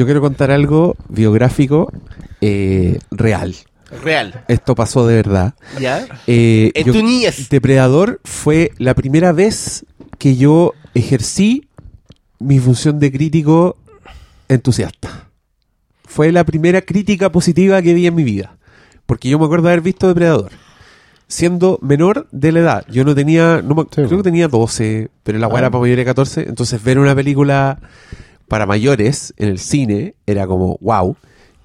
yo quiero contar algo biográfico eh, real. Real. Esto pasó de verdad. ¿Ya? Eh, En yo- tu niñez. Depredador fue la primera vez que yo ejercí mi función de crítico entusiasta. Fue la primera crítica positiva que vi en mi vida. Porque yo me acuerdo de haber visto Depredador. Siendo menor de la edad. Yo no tenía, no me- creo que tenía 12, pero la weá era para mayores de 14. Entonces ver una película para mayores en el cine era como wow.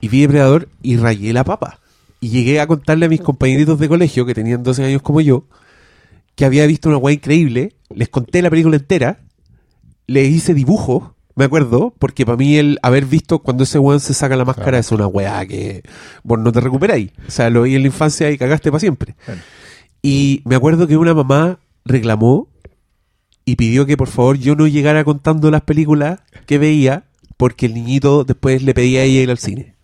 Y vi Depredador y rayé la papa. Y llegué a contarle a mis compañeritos de colegio, que tenían 12 años como yo, que había visto una weá increíble. Les conté la película entera. Les hice dibujos, me acuerdo, porque para mí el haber visto cuando ese weón se saca la máscara es una weá que vos no te recuperáis. O sea, lo vi en la infancia y cagaste para siempre. Y me acuerdo que una mamá reclamó y pidió que por favor yo no llegara contando las películas que veía porque el niñito después le pedía a ella ir al cine.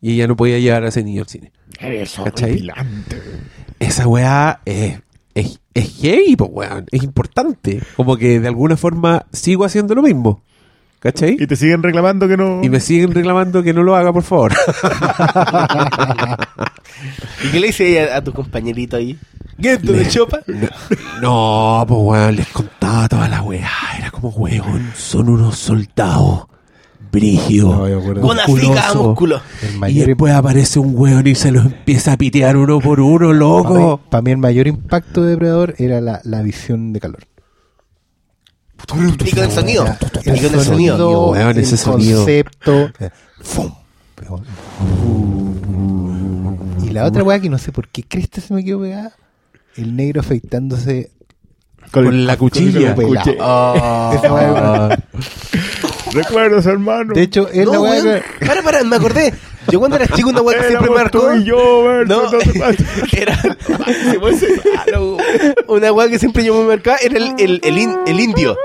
Y ella no podía llevar a ese niño al cine. Eso. Esa weá es, es, es heavy, po, weón. Es importante. Como que de alguna forma sigo haciendo lo mismo. ¿Cachai? Y te siguen reclamando que no. Y me siguen reclamando que no lo haga, por favor. ¿Y qué le dice a, a tu compañerito ahí? ¿Qué esto de chopa? No, pues weón, les contaba toda la weá. Era como, weón, son unos soldados. Brigio. No. Con así cada musculoso. músculo. Y después aparece un weón y se los empieza a pitear uno por uno, loco. para mí el mayor impacto de Depredador era la, la visión de calor. Y con el sonido. El Y con el sonido. weón, ese el sonido. concepto. eh, ¡fum! Y la otra weá que no sé por qué cresta se me quedó pegada. El negro afeitándose Con la cuchilla. con pelado. Ah. Recuerdos, hermano. De hecho, es No, la weá weón. que- Para, para, me acordé. Yo cuando era chico, una weá que siempre marcó. tú y yo, Berto, No, no era. Una weá que siempre yo me marcaba era el, el, el, in- el indio.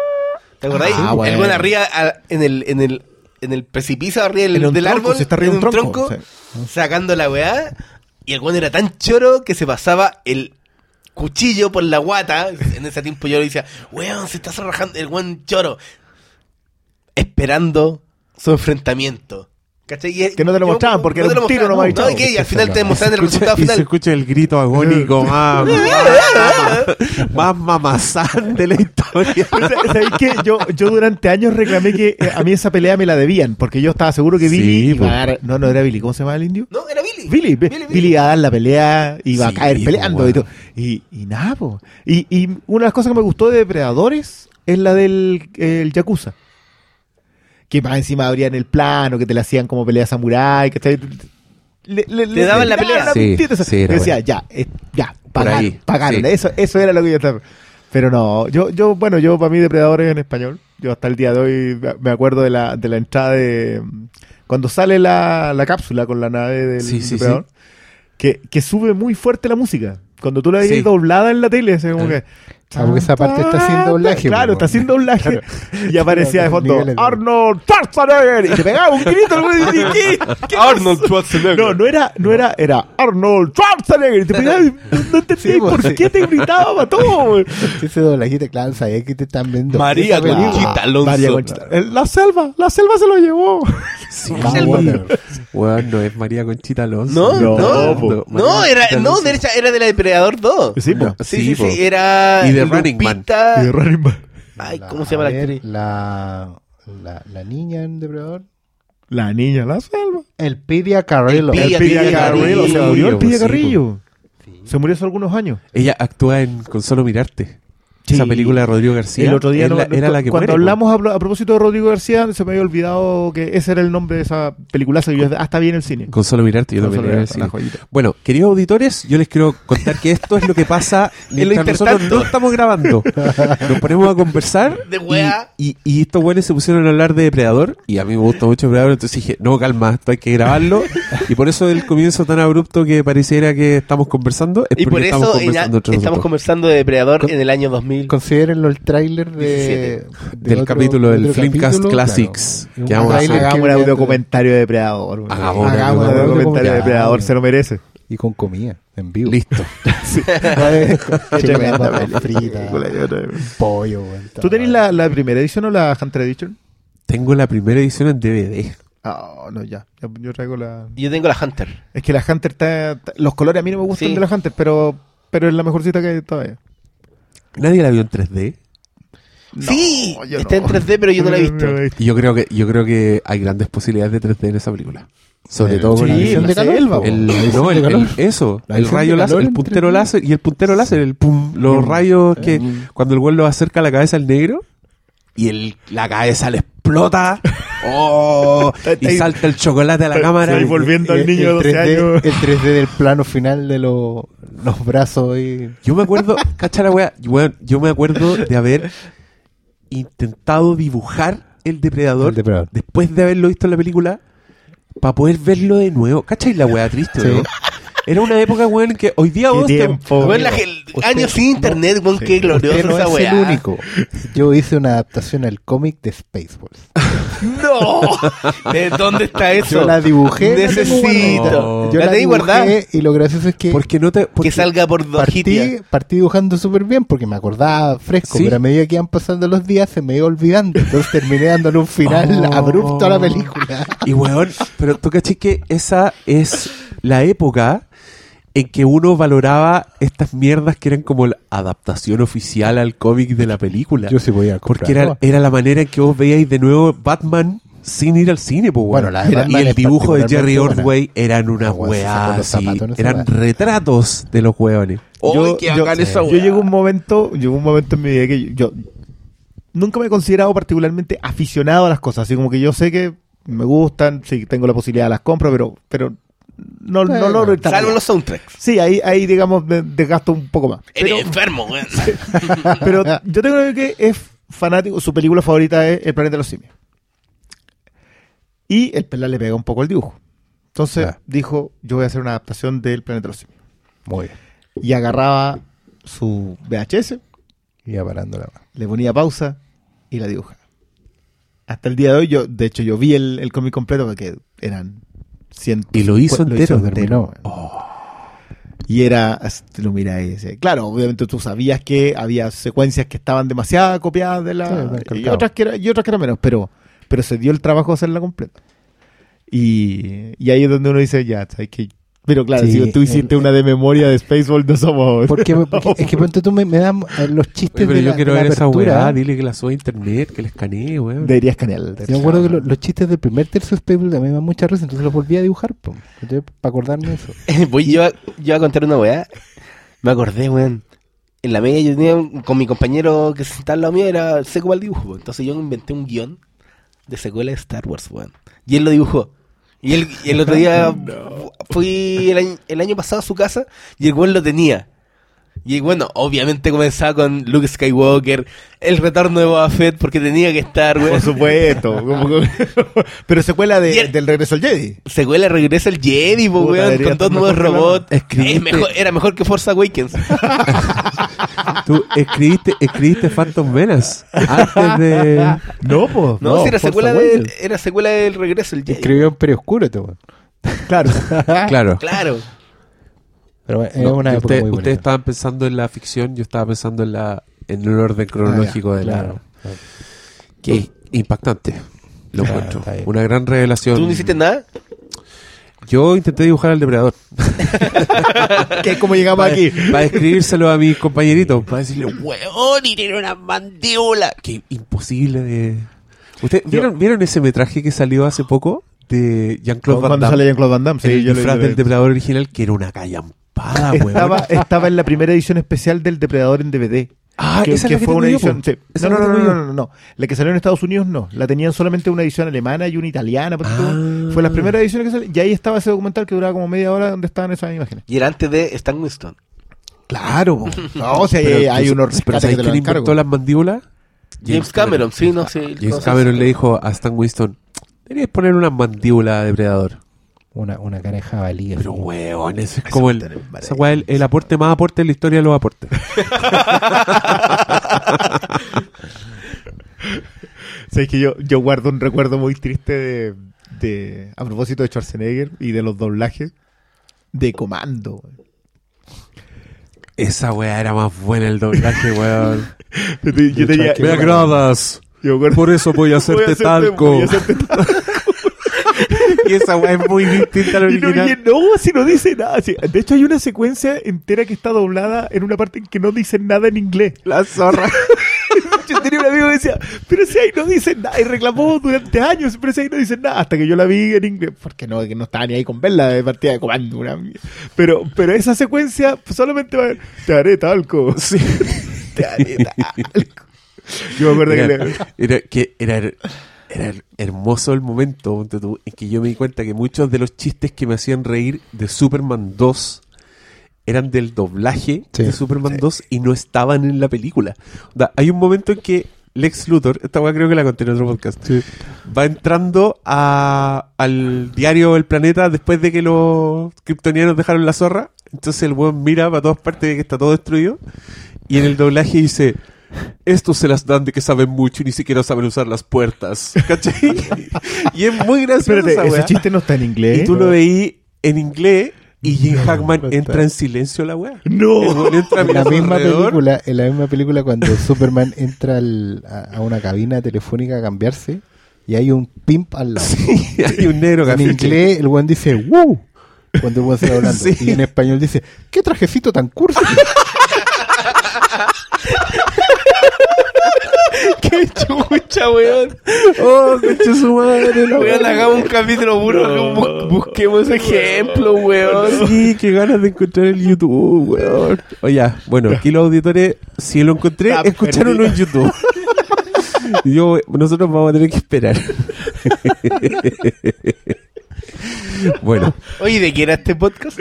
¿Te acordáis? Ah, el weón arriba, en el, en el, en el precipicio arriba del, En un del tronco, árbol. se está arriba en un tronco, sacando la weá. Y el weón era tan choro que se pasaba el cuchillo por la guata. En ese tiempo yo le decía, weón, se está rajando el weón choro. Esperando su enfrentamiento. ¿Cachai? Que no te lo yo- mostraban porque no era un tiro mostraban. nomás No, y que y al final te demostraban el Escucha- resultado y se final. escucha el grito agónico más, más, más mamazán de la historia. ¿Sabéis qué? Yo, yo durante años reclamé que eh, a mí esa pelea me la debían, porque yo estaba seguro que Sí, Billy iba po. a dar... No, no era Billy, ¿cómo se llama el indio? No, era Billy. Billy, Billy, Billy, iba a dar la pelea, iba Sí, a caer peleando y todo. Y, y nada, po. Y, y una de las cosas que me gustó de Depredadores es la del el Yakuza. Que más encima abrían el plano, que te la hacían como pelea samurái, que te, le, le- le- daban la le pelea. Sí, era decía, bueno. ya, eh, ya, Por pagaron, ahí, pagaron. sí. Eso, eso era lo que yo estaba. Pero no, yo, yo, bueno, yo para mí Depredadores en español. Yo hasta el día de hoy me acuerdo de la, de la entrada de. Cuando sale la, la cápsula con la nave del Sí, Que, que sube muy fuerte la música. Cuando tú la ves doblada en la tele, es como que. Ah, porque esa parte está sin doblaje, Claro, está sin doblaje. Claro. Y aparecía de fondo Arnold Schwarzenegger. Y te pegaba un grito. el güey, y dije, ¿qué? ¿Qué Arnold? Schwarzenegger. No, no era, no era, era Arnold Schwarzenegger. Y te pegaba, y no entendí Sí, po, por sí. qué te gritaba para todo. ese doblajito, claro, sabía que te están viendo. María. Conchita Alonso. María Conchita. El- La selva, la selva se lo llevó. Sí, bueno. Weón, no es María Conchita Alonso. No, No, no, era, Conchita no, era de la Depredador 2. Sí. Sí, Sí, sí, po. sí, era. Y de Running Man. Lupita- Y de Running Man. Ay, ¿cómo se llama la actriz? La, la, la niña en Depredador. La niña, la selva. El Pidia Carrillo. El Pilla Carrillo. Se murió el Sí, po. Carrillo. Se murió hace algunos años. Ella actúa en Con solo mirarte. Sí. Esa película de Rodrigo García. El otro día es no- la- era la que cuando muere, hablamos a, pro- a propósito de Rodrigo García, se me había olvidado que ese era el nombre de esa peliculaza que yo hasta vi en el cine. Con solo mirarte, yo también mirarte. Bueno, queridos auditores, yo les quiero contar que esto es lo que pasa mientras nosotros no estamos grabando. Nos ponemos a conversar De y, y, y estos buenos se pusieron a hablar de Depredador y a mí me gusta mucho Depredador, entonces dije, no, calma, esto hay que grabarlo y por eso el comienzo tan abrupto que pareciera que estamos conversando es Y por porque estamos eso en- conversando estamos conversando de Depredador Con- en el año 2000. Considérenlo el tráiler de, 17. de Del otro- capítulo del otro Flimcast capítulo, Classics, claro. que Un vamos a hacer. tráiler Hagamos un audiocomentario de Depredador. Hagamos un Hagamos un audiocomentario. de Depredador, se lo merece. Y con comida, en vivo. Listo. Frita, pollo. ¿Tú tenés la, la primera edición o la Hunter Edition? Tengo la primera edición en DVD. Ah, no, ya. Yo traigo la. Yo tengo la Hunter. Es que la Hunter está. Los colores a mí no me gustan Sí. de la Hunter, pero, pero es la mejor cita que hay todavía. Nadie la vio en 3D. sí, yo está no. en 3D, pero yo no la he visto. Y yo creo que yo creo que hay grandes posibilidades de 3D en esa película. Sobre todo con sí, la de calor. El, no, de el- el- eso, La el rayo láser, el puntero 3D. láser y el puntero láser, el pum, los Mm. rayos que Mm. cuando el güey lo acerca a la cabeza al negro y el, la cabeza le explota. Oh, y salta el chocolate a la cámara. ahí volviendo al El- niño de el 12 3D, años. El 3D del plano final de los los brazos y... Yo me acuerdo, cacha la wea, weón, yo me acuerdo de haber intentado dibujar el depredador, El depredador. después de haberlo visto en la película para poder verlo de nuevo. ¿Cachai la wea triste, Sí. Era una época, weón, que hoy día vos te- tiempo. Bueno, la- el Usted- año sin internet, weón, qué glorioso no esa es weá. el único. Yo hice una adaptación al cómic de Spaceballs. ¡No! ¿De dónde está eso? Yo la dibujé. Necesito. Yo ¿La la, guardada? dibujé y lo gracioso es que porque no te porque- Que salga por dos partí, partí dibujando súper bien porque me acordaba fresco, Sí. pero a medida que iban pasando los días se me iba olvidando. Entonces terminé dándole un final Oh. abrupto a la película. Y weón, pero tú caché que esa es la época en que uno valoraba estas mierdas que eran como la adaptación oficial al cómic de la película. Yo sí podía comprar. Porque era, era la manera en que vos veíais de nuevo Batman sin ir al cine, pues, Bueno, la de Era- Y el dibujo de Jerry. Ordway eran una weón, se sacó weá los así. zapatos en esa Eran retratos de los weones. ¡Uy, qué bacán esa yo weá! llego un momento, llegó un momento en mi vida que yo, yo nunca me he considerado particularmente aficionado a las cosas, así como que yo sé que me gustan, sí tengo la posibilidad las compro, pero pero no, no Bueno, logro estar Salvo los soundtracks. Sí, ahí ahí digamos me desgasto un poco más. Pero, Eres enfermo, weón. pero yo tengo que es fanático, su película favorita es El planeta de los simios. Y el pelá le pega un poco el dibujo. Entonces dijo, yo voy a hacer una adaptación del planeta de los simios. Muy bien. Y agarraba su VHS, Iba parando la mano. le ponía pausa y la dibujaba. Hasta el día de hoy, yo, de hecho, yo vi el, el cómic completo porque eran Y lo hizo lo entero. terminó. Y era, así, te lo mira y decía, claro, obviamente tú sabías que había secuencias que estaban demasiado copiadas de la. y, otras que era- y otras que eran menos, pero, pero se dio el trabajo de hacerla completa. Y, y ahí es donde uno dice, ya, ¿sabes qué? Pero claro, Sí, si tú hiciste el- una de memoria de Spaceball, no somos. Porque, porque es que ponte tú me, me dan eh, los chistes Oye, pero de yo la, quiero de la ver esa weá. Dile que la sube a internet, que la escanee, weón. Deberías escanearla. Yo me acuerdo que lo- los chistes del primer tercio de Spaceballs a mí me dan mucha risa, entonces los volví a dibujar, po, para acordarme de eso. Voy yo a, yo a contar una weá. Me acordé, weón. En la media yo tenía un- con mi compañero que se sentaba al lado mío, era seco para el dibujo. weón. Entonces yo inventé un guion de secuela de Star Wars, weón. Y él lo dibujó. Y, y el otro día fui el año, el año pasado a su casa y el weón lo tenía. Y bueno, obviamente comenzaba con Luke Skywalker, el retorno de Boba Fett, porque tenía que estar, weón. Por supuesto. pero secuela de- el- del regreso al Jedi. Secuela regresa el Jedi, po, weón, con dos nuevos robots. Escribiste- Es mejor- era mejor que Force Awakens. Tú escribiste, escribiste Phantom Menace antes de... No, pues. No, si era secuela, del, era secuela del regreso del Jedi. Escribió en Imperio Oscuro, este. Claro. Claro. Claro. Pero es No, una época usted- muy ustedes estaban pensando en la ficción, yo estaba pensando en la en el orden cronológico de la... Claro. Que impactante. Lo Claro, encuentro. Una gran revelación. ¿Tú no hiciste nada? Yo intenté dibujar al depredador. que es como llegamos aquí. Para escribírselo a mis compañeritos. Para decirle, weón, y tiene una mandíbula. Que imposible de. ¿Ustedes vieron, vieron ese metraje que salió hace poco? De Jean-Claude Van Cuando Damme. sale Jean-Claude Van Damme. Sí, el yo lo disfraz vi, del depredador original, que era una Estaba, estaba en la primera edición especial del Depredador en DVD. Ah, que, esa es que la que fue una edición. sí. No, no, no, no, no, no. La que salió en Estados Unidos no. La tenían solamente una edición alemana y una italiana. Ah. Fue las primeras ediciones que salieron. Y ahí estaba ese documental que duraba como media hora donde estaban esas imágenes. Y era antes de Stan Winston. Claro. No, o sea, Pero hay, unos pero ¿sabes que quién inventó las mandíbulas? James Cameron, sí, no sé. James Cameron le dijo a Stan Winston, deberías poner una mandíbula de depredador. Una, una cara de jabalí. así. Pero weón, ese es como el, esa weá, el, el aporte más aporte en la historia de los aportes. Sabes que yo, yo guardo un recuerdo muy triste de, de- a propósito de Schwarzenegger y de los doblajes de Comando. Esa weá era más buena el doblaje, weón. Yo, tenía, Me agradas. yo Por eso voy a Voy a hacerte hacerte- talco. voy a hacerte talco. y esa weá es muy distinta a la original. y no, si no dice nada. De hecho, hay una secuencia entera que está doblada en una parte en que no dicen nada en inglés. La zorra. Yo tenía un amigo que decía, pero si ahí no dicen nada, y reclamó durante años, pero si ahí no dicen nada, hasta que yo la vi en inglés, porque no, que no estaba ni ahí con verla de partida de comando, una pero, pero esa secuencia solamente va a te haré talco, Sí. te haré talco. Yo me acuerdo que Era, le- era, que era, era hermoso el momento en que yo me di cuenta que muchos de los chistes que me hacían reír de Superman 2 eran del doblaje Sí. de Superman 2 y no estaban en la película. Hay un momento en que Lex Luthor, esta weá creo que la conté en otro podcast, va entrando a- al diario El Planeta después de que los kryptonianos dejaron la zorra. Entonces el weón mira para todas partes de que está todo destruido. Y en el doblaje dice: Estos se las dan de que saben mucho y ni siquiera saben usar las puertas. ¿Cachai? y es muy gracioso. Espérate, esa ese weá. chiste no está en inglés. Y tú lo veí en inglés y Jim Hackman no entra está. en silencio a la weá. No. Weón entra En la misma alrededor. película, en la misma película cuando Superman entra al- a, a una cabina telefónica a cambiarse y hay un pimp al lado. Sí, hay un negro En inglés el buen dice ¡Wow! Cuando el se va hablando. Sí. Y en español dice ¿Qué trajecito tan cursi? ¡Qué chucha, weón! Oh, su madre, la Weón, hagamos un capítulo puro. bu- busquemos ejemplos, weón. Sí, qué ganas de encontrar el YouTube, weón. Oye, bueno, aquí los auditores, si lo encontré, Está escucharonlo en YouTube. Y Yo, nosotros vamos a tener que esperar. bueno, Oye, ¿de qué era este podcast?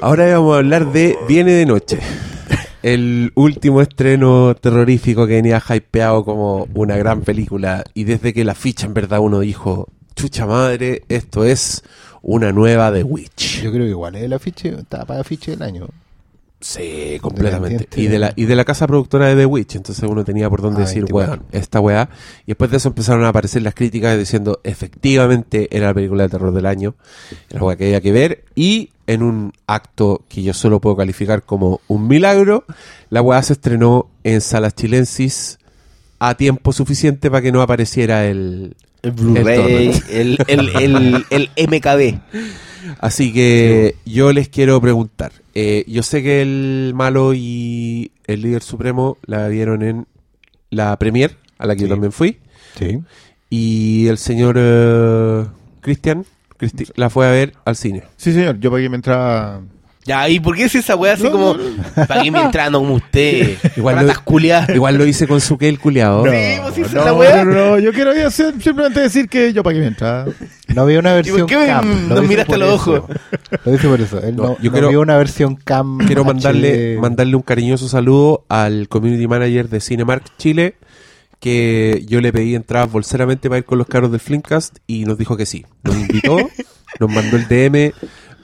ahora vamos a hablar de Viene de Noche. El último estreno terrorífico que venía hypeado como una gran película. Y desde que la ficha en verdad uno dijo, chucha madre, esto es una nueva The Witch. Yo creo que igual es el afiche, está para afiche del año. Sí, completamente. Y de, la, y de la casa productora de The Witch, entonces uno tenía por dónde Ah, decir, 24. weón, esta weá. Y después de eso empezaron a aparecer las críticas diciendo, efectivamente era la película de terror del año, era la weá que había que ver. Y en un acto que yo solo puedo calificar como un milagro, la weá se estrenó en salas chilensis a tiempo suficiente para que no apareciera el... El Blu-ray, el, el, el, el MKB. Así que yo les quiero preguntar. eh, yo sé que el malo y el líder supremo la vieron en la premier, a la que yo también fui. Sí. Y el señor eh, Cristian Cristi- la fue a ver al cine. Sí, señor, yo pagué mi entrada. Ya, ¿y por qué es esa weá así No, como... no, ¿Para qué me entrando como usted? Igual lo- culiadas. Igual lo hice con su que el culiado. Sí, pues, no, weá. no, no, yo quiero hacer- simplemente decir que yo pagué mi entrada. No había una versión por qué me- cam. dice miraste los eso. ojos? Lo dice por eso. Él No, no, yo no quiero- había una versión cam. Quiero mandarle, mandarle un cariñoso saludo al community manager de Cinemark Chile, que yo le pedí entradas bolseramente para ir con los carros del Flimcast y nos dijo que sí. Nos invitó, nos mandó el DM,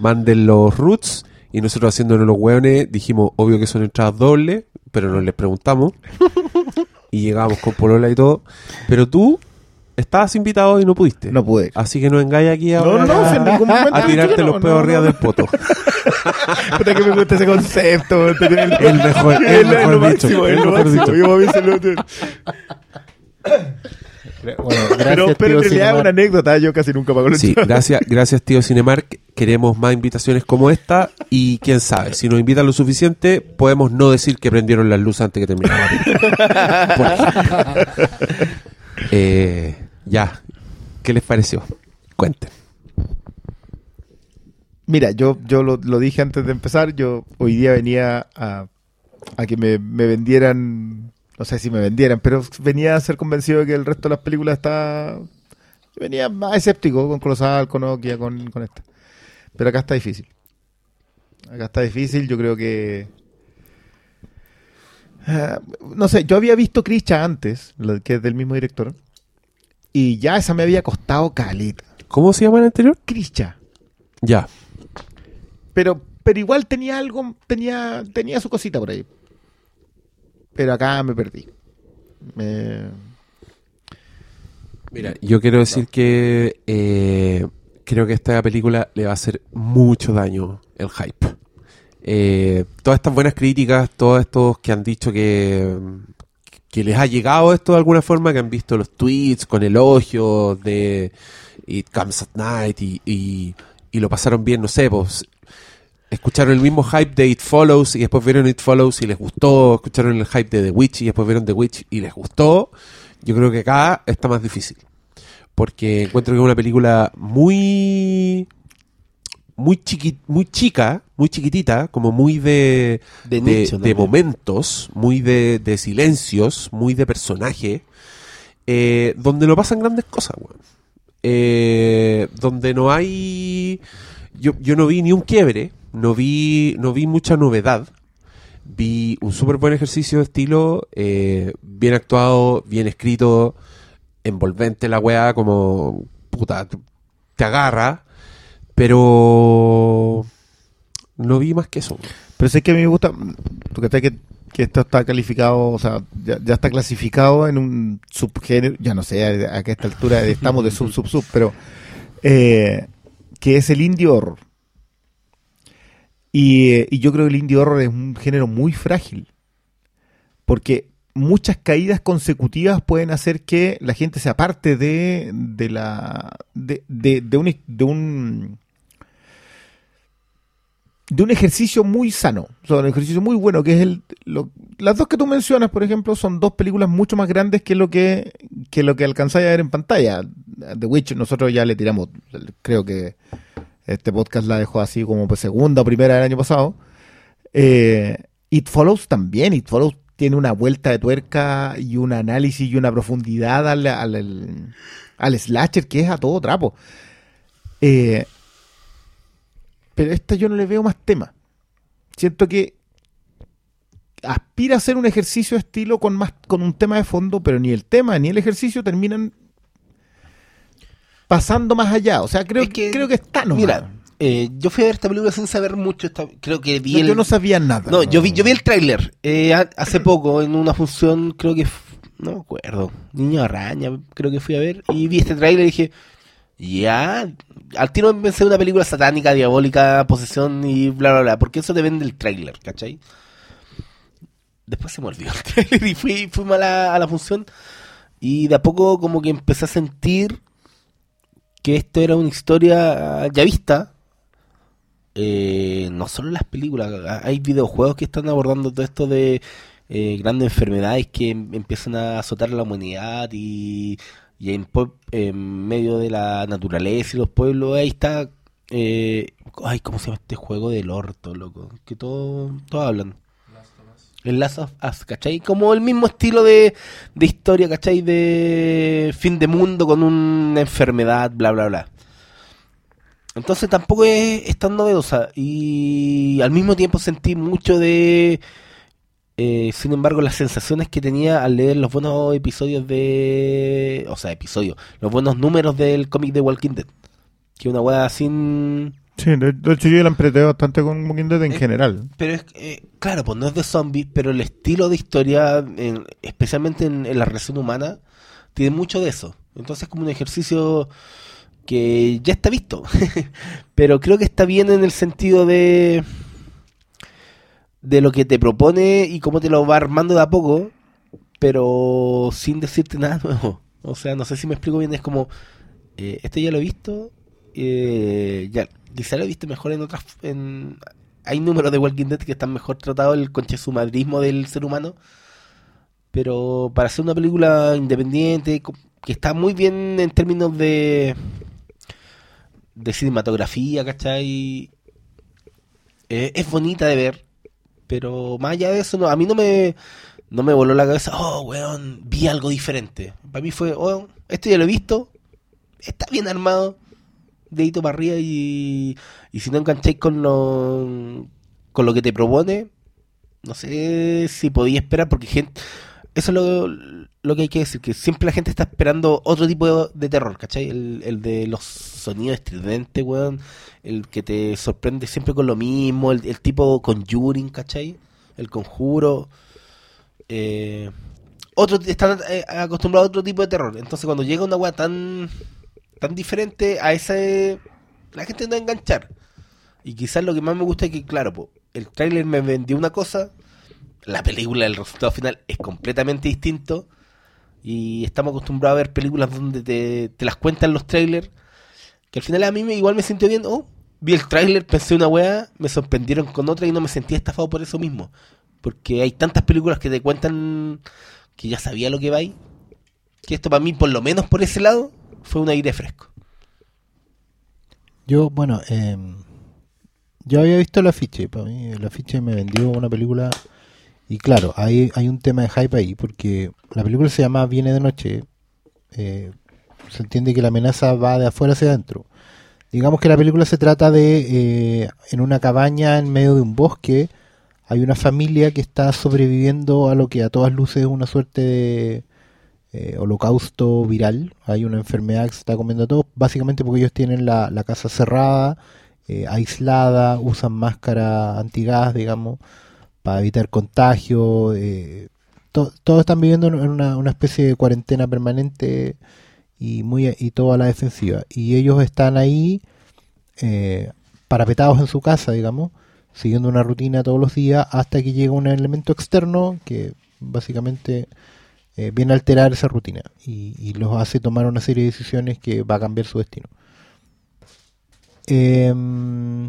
manden los roots y nosotros haciéndonos los hueones dijimos, obvio que son entradas dobles, pero no les preguntamos y llegamos con polola y todo. Pero tú estabas invitado y no pudiste. No pude. Así que no engañes aquí ahora no, no, a- si en ningún momento a he dicho tirarte no, los pedos no, arriba no. del poto. Puta que me gusta ese concepto. El mejor, el Es lo- es lo mejor dicho, máximo, el mejor dicho. Yo a veces lo- Bueno, gracias, Pero, pero tío en realidad es una anécdota, yo casi nunca pago la Sí, gracias, gracias tío Cinemark. Queremos más invitaciones como esta y quién sabe, si nos invitan lo suficiente, podemos no decir que prendieron las luces antes que terminara la. Eh, ya, ¿qué les pareció? Cuenten. Mira, yo, yo lo, lo dije antes de empezar, yo hoy día venía a, a que me, me vendieran, no sé si me vendieran, pero venía a ser convencido de que el resto de las películas está... Venía más escéptico con Colosal, con Nokia, con, con esta. Pero acá está difícil. Acá está difícil, yo creo que... Ah, no sé, yo había visto Krisha antes, que es del mismo director, y ya esa me había costado caleta. ¿Cómo se llama el anterior? Krisha. Ya. Pero, pero igual tenía algo, tenía, tenía su cosita por ahí. Pero acá me perdí. Mira, yo quiero decir que eh, creo que esta película le va a hacer mucho daño el hype. Eh, todas estas buenas críticas, todos estos que han dicho que, que les ha llegado esto de alguna forma, que han visto los tweets con elogios de It Comes at Night y, y, y lo pasaron bien, no sé, pues escucharon el mismo hype de It Follows y después vieron It Follows y les gustó, escucharon el hype de The Witch y después vieron The Witch y les gustó, yo creo que acá está más difícil. Porque encuentro que es una película muy muy chiqui, muy chica, muy chiquitita, como muy de De momentos, muy de, de silencios, muy de personaje, eh, donde no pasan grandes cosas, weón. Eh, donde no hay yo, yo no vi ni un quiebre, no vi, no vi mucha novedad. Vi un súper buen ejercicio de estilo, eh, bien actuado, bien escrito, envolvente la weá, como puta, te agarra, pero no vi más que eso. Pero sé que a mí me gusta, tú que que, que esto está calificado, o sea, ya, está clasificado en un subgénero, ya no sé a, a qué esta altura estamos de sub, sub, sub, pero eh, que es el indie horror. Y, y yo creo que el indie horror es un género muy frágil, porque muchas caídas consecutivas pueden hacer que la gente se aparte de, de la de, de, de un, de un de un ejercicio muy sano, o sea, un ejercicio muy bueno, que es el las dos que tú mencionas, por ejemplo, son dos películas mucho más grandes que lo que que lo que alcanzáis a ver en pantalla. The Witch nosotros ya le tiramos, creo que este podcast la dejó así como pues, segunda o primera del año pasado. Eh, It Follows también, It Follows tiene una vuelta de tuerca y un análisis y una profundidad al, al, al- slasher que es a todo trapo. Eh, pero esta yo no le veo más tema. Siento que aspira a ser un ejercicio de estilo con más con un tema de fondo, pero ni el tema ni el ejercicio terminan pasando más allá. O sea, creo, Es que, creo que está nomás. Mira, eh, yo fui a ver esta película sin saber mucho. esta- creo que vi No, el, yo no sabía nada. No, yo vi, yo vi el tráiler eh, ha- hace poco en una función, creo que, no me acuerdo, Niño Araña, creo que fui a ver, y vi este tráiler y dije, ya, al tiro pensé en una película satánica, diabólica, posesión y bla, bla, bla, porque eso te vende el tráiler, ¿cachai? Después se me olvidó el tráiler y fui, fui a la, a la función y de a poco como que empecé a sentir que esto era una historia ya vista, eh, no solo las películas, hay videojuegos que están abordando todo esto de eh, grandes enfermedades que em- empiezan a azotar a la humanidad y, y en, en medio de la naturaleza y los pueblos, ahí está, eh, ay, ¿cómo se llama este juego del orto, loco? Que todos todos hablan. El Last of Us, ¿cachai? Como el mismo estilo de, de historia, ¿cachai? De fin de mundo con una enfermedad, bla, bla, bla. Entonces tampoco es, tan novedosa. Y al mismo tiempo sentí mucho de... eh, sin embargo, las sensaciones que tenía al leer los buenos episodios de... O sea, episodios. Los buenos números del cómic de Walking Dead. Que una weá sin... Sí, de, de hecho yo la empreté bastante con Walking Dead en Eh, general. Pero es eh, claro, pues no es de zombies, pero el estilo de historia, en- especialmente en, en la relación humana, tiene mucho de eso. Entonces es como un ejercicio que ya está visto. pero creo que está bien en el sentido de de lo que te propone y cómo te lo va armando de a poco, pero sin decirte nada nuevo. O sea, no sé si me explico bien, es como, eh, este ya lo he visto, eh, ya, quizá lo he visto mejor en otras... En, hay números de Walking Dead que están mejor tratados el conchesumadrismo del ser humano, pero para hacer una película independiente, que está muy bien en términos de de cinematografía, ¿cachai? Eh, es bonita de ver, pero más allá de eso, no, a mí no me, no me voló la cabeza, oh, weón, vi algo diferente. Para mí fue, oh, esto ya lo he visto, está bien armado, dedito para arriba y, si no engancháis con lo, con lo que te propone, no sé si podía esperar, porque gente, eso es lo, lo que hay que decir, que siempre la gente está esperando otro tipo de, de terror, ¿cachai? El, el de los sonidos estridentes, weón, el que te sorprende siempre con lo mismo, el, el tipo Conjuring, ¿cachai? El conjuro. Eh, otro, están eh, acostumbrados a otro tipo de terror. Entonces cuando llega una weá tan, tan diferente a ese, la gente no va a enganchar. Y quizás lo que más me gusta es que, claro, el tráiler me vendió una cosa, la película, el resultado final es completamente distinto. Y estamos acostumbrados a ver películas donde te, te las cuentan los trailers Que al final a mí me, igual me sintió bien. Oh, vi el tráiler, pensé una weá, me sorprendieron con otra y no me sentí estafado por eso mismo. Porque hay tantas películas que te cuentan que ya sabía lo que va ahí. Que esto para mí, por lo menos por ese lado, fue un aire fresco. Yo, bueno, eh, yo había visto el afiche. Para mí, el afiche me vendió una película. Y claro, hay, hay un tema de hype ahí, porque la película se llama Viene de Noche. eh, se entiende que la amenaza va de afuera hacia adentro. Digamos que la película se trata de, eh, en una cabaña en medio de un bosque, hay una familia que está sobreviviendo a lo que a todas luces es una suerte de eh, holocausto viral. Hay una enfermedad que se está comiendo a todos, básicamente porque ellos tienen la, casa cerrada, eh, aislada, usan máscara antigas, digamos, para evitar contagio. eh, to- todos están viviendo en una, una especie de cuarentena permanente y muy y todo a la defensiva. Y ellos están ahí eh, parapetados en su casa, digamos, siguiendo una rutina todos los días hasta que llega un elemento externo que básicamente eh, viene a alterar esa rutina y, los hace tomar una serie de decisiones que va a cambiar su destino. Em,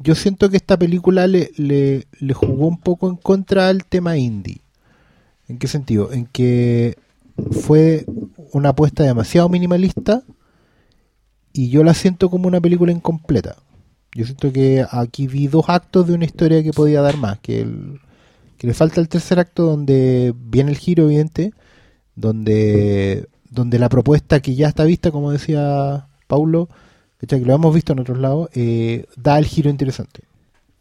yo siento que esta película le, le, le jugó un poco en contra al tema indie. ¿En qué sentido? En que fue una apuesta demasiado minimalista y yo la siento como una película incompleta. Yo siento que aquí vi dos actos de una historia que podía dar más, que, el- que le falta el tercer acto donde viene el giro evidente, donde, donde la propuesta que ya está vista, como decía Paulo, que lo hemos visto en otros lados, eh, da el giro interesante,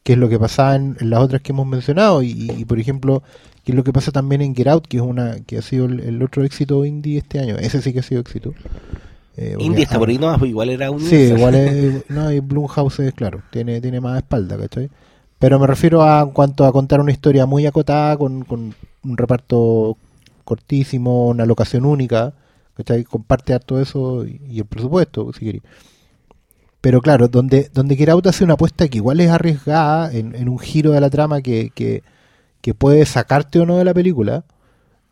que es lo que pasaba en, en las otras que hemos mencionado, y, y, por ejemplo, que es lo que pasa también en Get Out, que es una que ha sido el, el otro éxito indie este año, ese sí que ha sido éxito. Eh, Indie está ha- por ahí, no, pues igual era un. Sí, igual es. No, y Blumhouse es claro, tiene, tiene más espalda, ¿cachai? Pero me refiero a cuanto a contar una historia muy acotada, con, con un reparto cortísimo, una locación única, ¿cachai? Comparte harto eso y, el presupuesto, si queréis. Pero claro, donde, donde hace una apuesta que igual es arriesgada en, en un giro de la trama que, que, que puede sacarte o no de la película,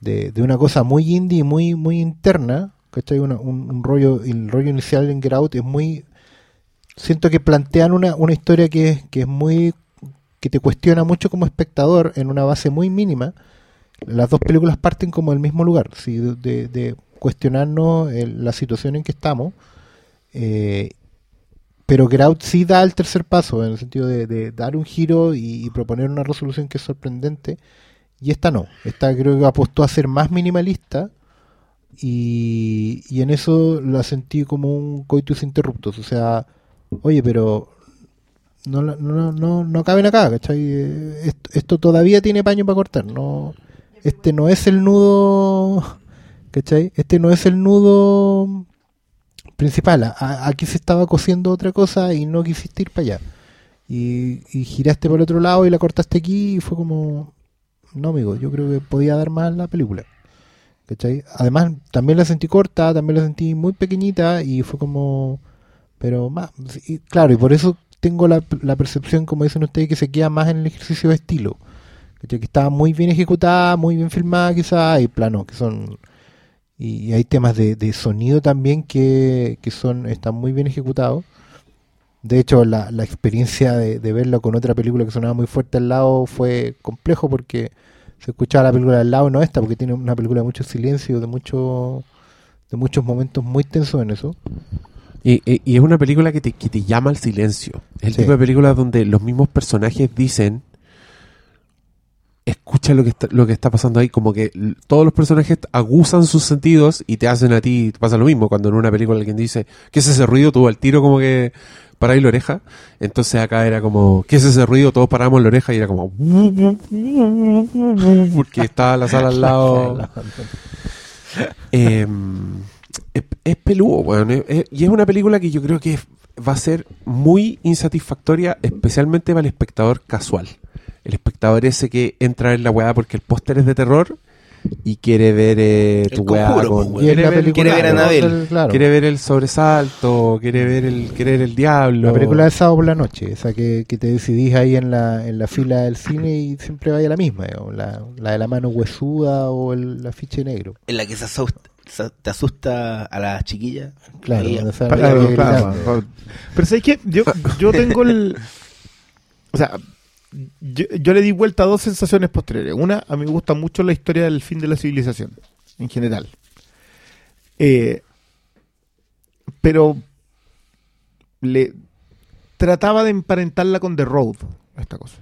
de, de una cosa muy indie, muy, muy interna, ¿cachai? Una- un, un rollo, el rollo inicial en Get es muy... Siento que plantean una, una historia que que es muy... que te cuestiona mucho como espectador en una base muy mínima. Las dos películas parten como del mismo lugar, ¿sí? de, de- cuestionarnos el- la situación en que estamos. Eh, pero Get Out sí da el tercer paso, en el sentido de, dar un giro y, y proponer una resolución que es sorprendente. Y esta no. Esta creo que apostó a ser más minimalista. Y, y en eso la sentí como un coitus interruptus. O sea, oye, pero no, no, no, no caben acá, ¿cachai? Esto, esto todavía tiene paño para cortar. No, este no es el nudo, ¿cachai? Este no es el nudo principal. Aquí se estaba cosiendo otra cosa y no quisiste ir para allá. Y, giraste por el otro lado y la cortaste aquí y fue como... No, amigo, yo creo que podía dar más la película. ¿Cachai? Además, también la sentí corta, también la sentí muy pequeñita y fue como... Pero más... claro, y por eso tengo la, la percepción, como dicen ustedes, que se queda más en el ejercicio de estilo. Que está muy bien ejecutada, muy bien filmada quizás, hay planos que son... Y hay temas de, de sonido también que, que son están muy bien ejecutados. De hecho, la, la experiencia de, de verlo con otra película que sonaba muy fuerte al lado fue complejo porque se escuchaba la película al lado, no esta, porque tiene una película de mucho silencio, de mucho de muchos momentos muy tensos en eso. Y, y- y es una película que te, que te llama al silencio. Es el Sí. tipo de película donde los mismos personajes dicen, escucha lo que está, lo que está pasando ahí, como que todos los personajes agusan sus sentidos y te hacen a ti, te pasa lo mismo, cuando en una película alguien dice, ¿qué es ese ruido? Tú al tiro como que para ahí la oreja. Entonces acá era como, ¿qué es ese ruido? Todos paramos la oreja y era como, porque estaba la sala al lado. Eh, es, es peludo, weón. Es- es- y es una película que yo creo que va a ser muy insatisfactoria, especialmente para el espectador casual. El espectador ese que entra en la weá porque el póster es de terror y quiere ver eh, El tu weá con- quiere la ver- película quiere ver a Anabel. claro. quiere ver el sobresalto, quiere ver el, quiere ver el diablo. La película de sábado por la noche, esa que, que te decidís ahí en la, en la fila del cine y siempre vaya la misma, digamos, la, la de la mano huesuda o el afiche negro. En la que se, asus- sa- te asusta a la chiquilla. Claro, claro, claro. Pero ¿sabes qué? Yo, yo tengo el... O sea, yo, yo le di vuelta a dos sensaciones posteriores. Una, a mí me gusta mucho la historia del fin de la civilización, en general. Eh, pero le trataba de emparentarla con The Road, esta cosa.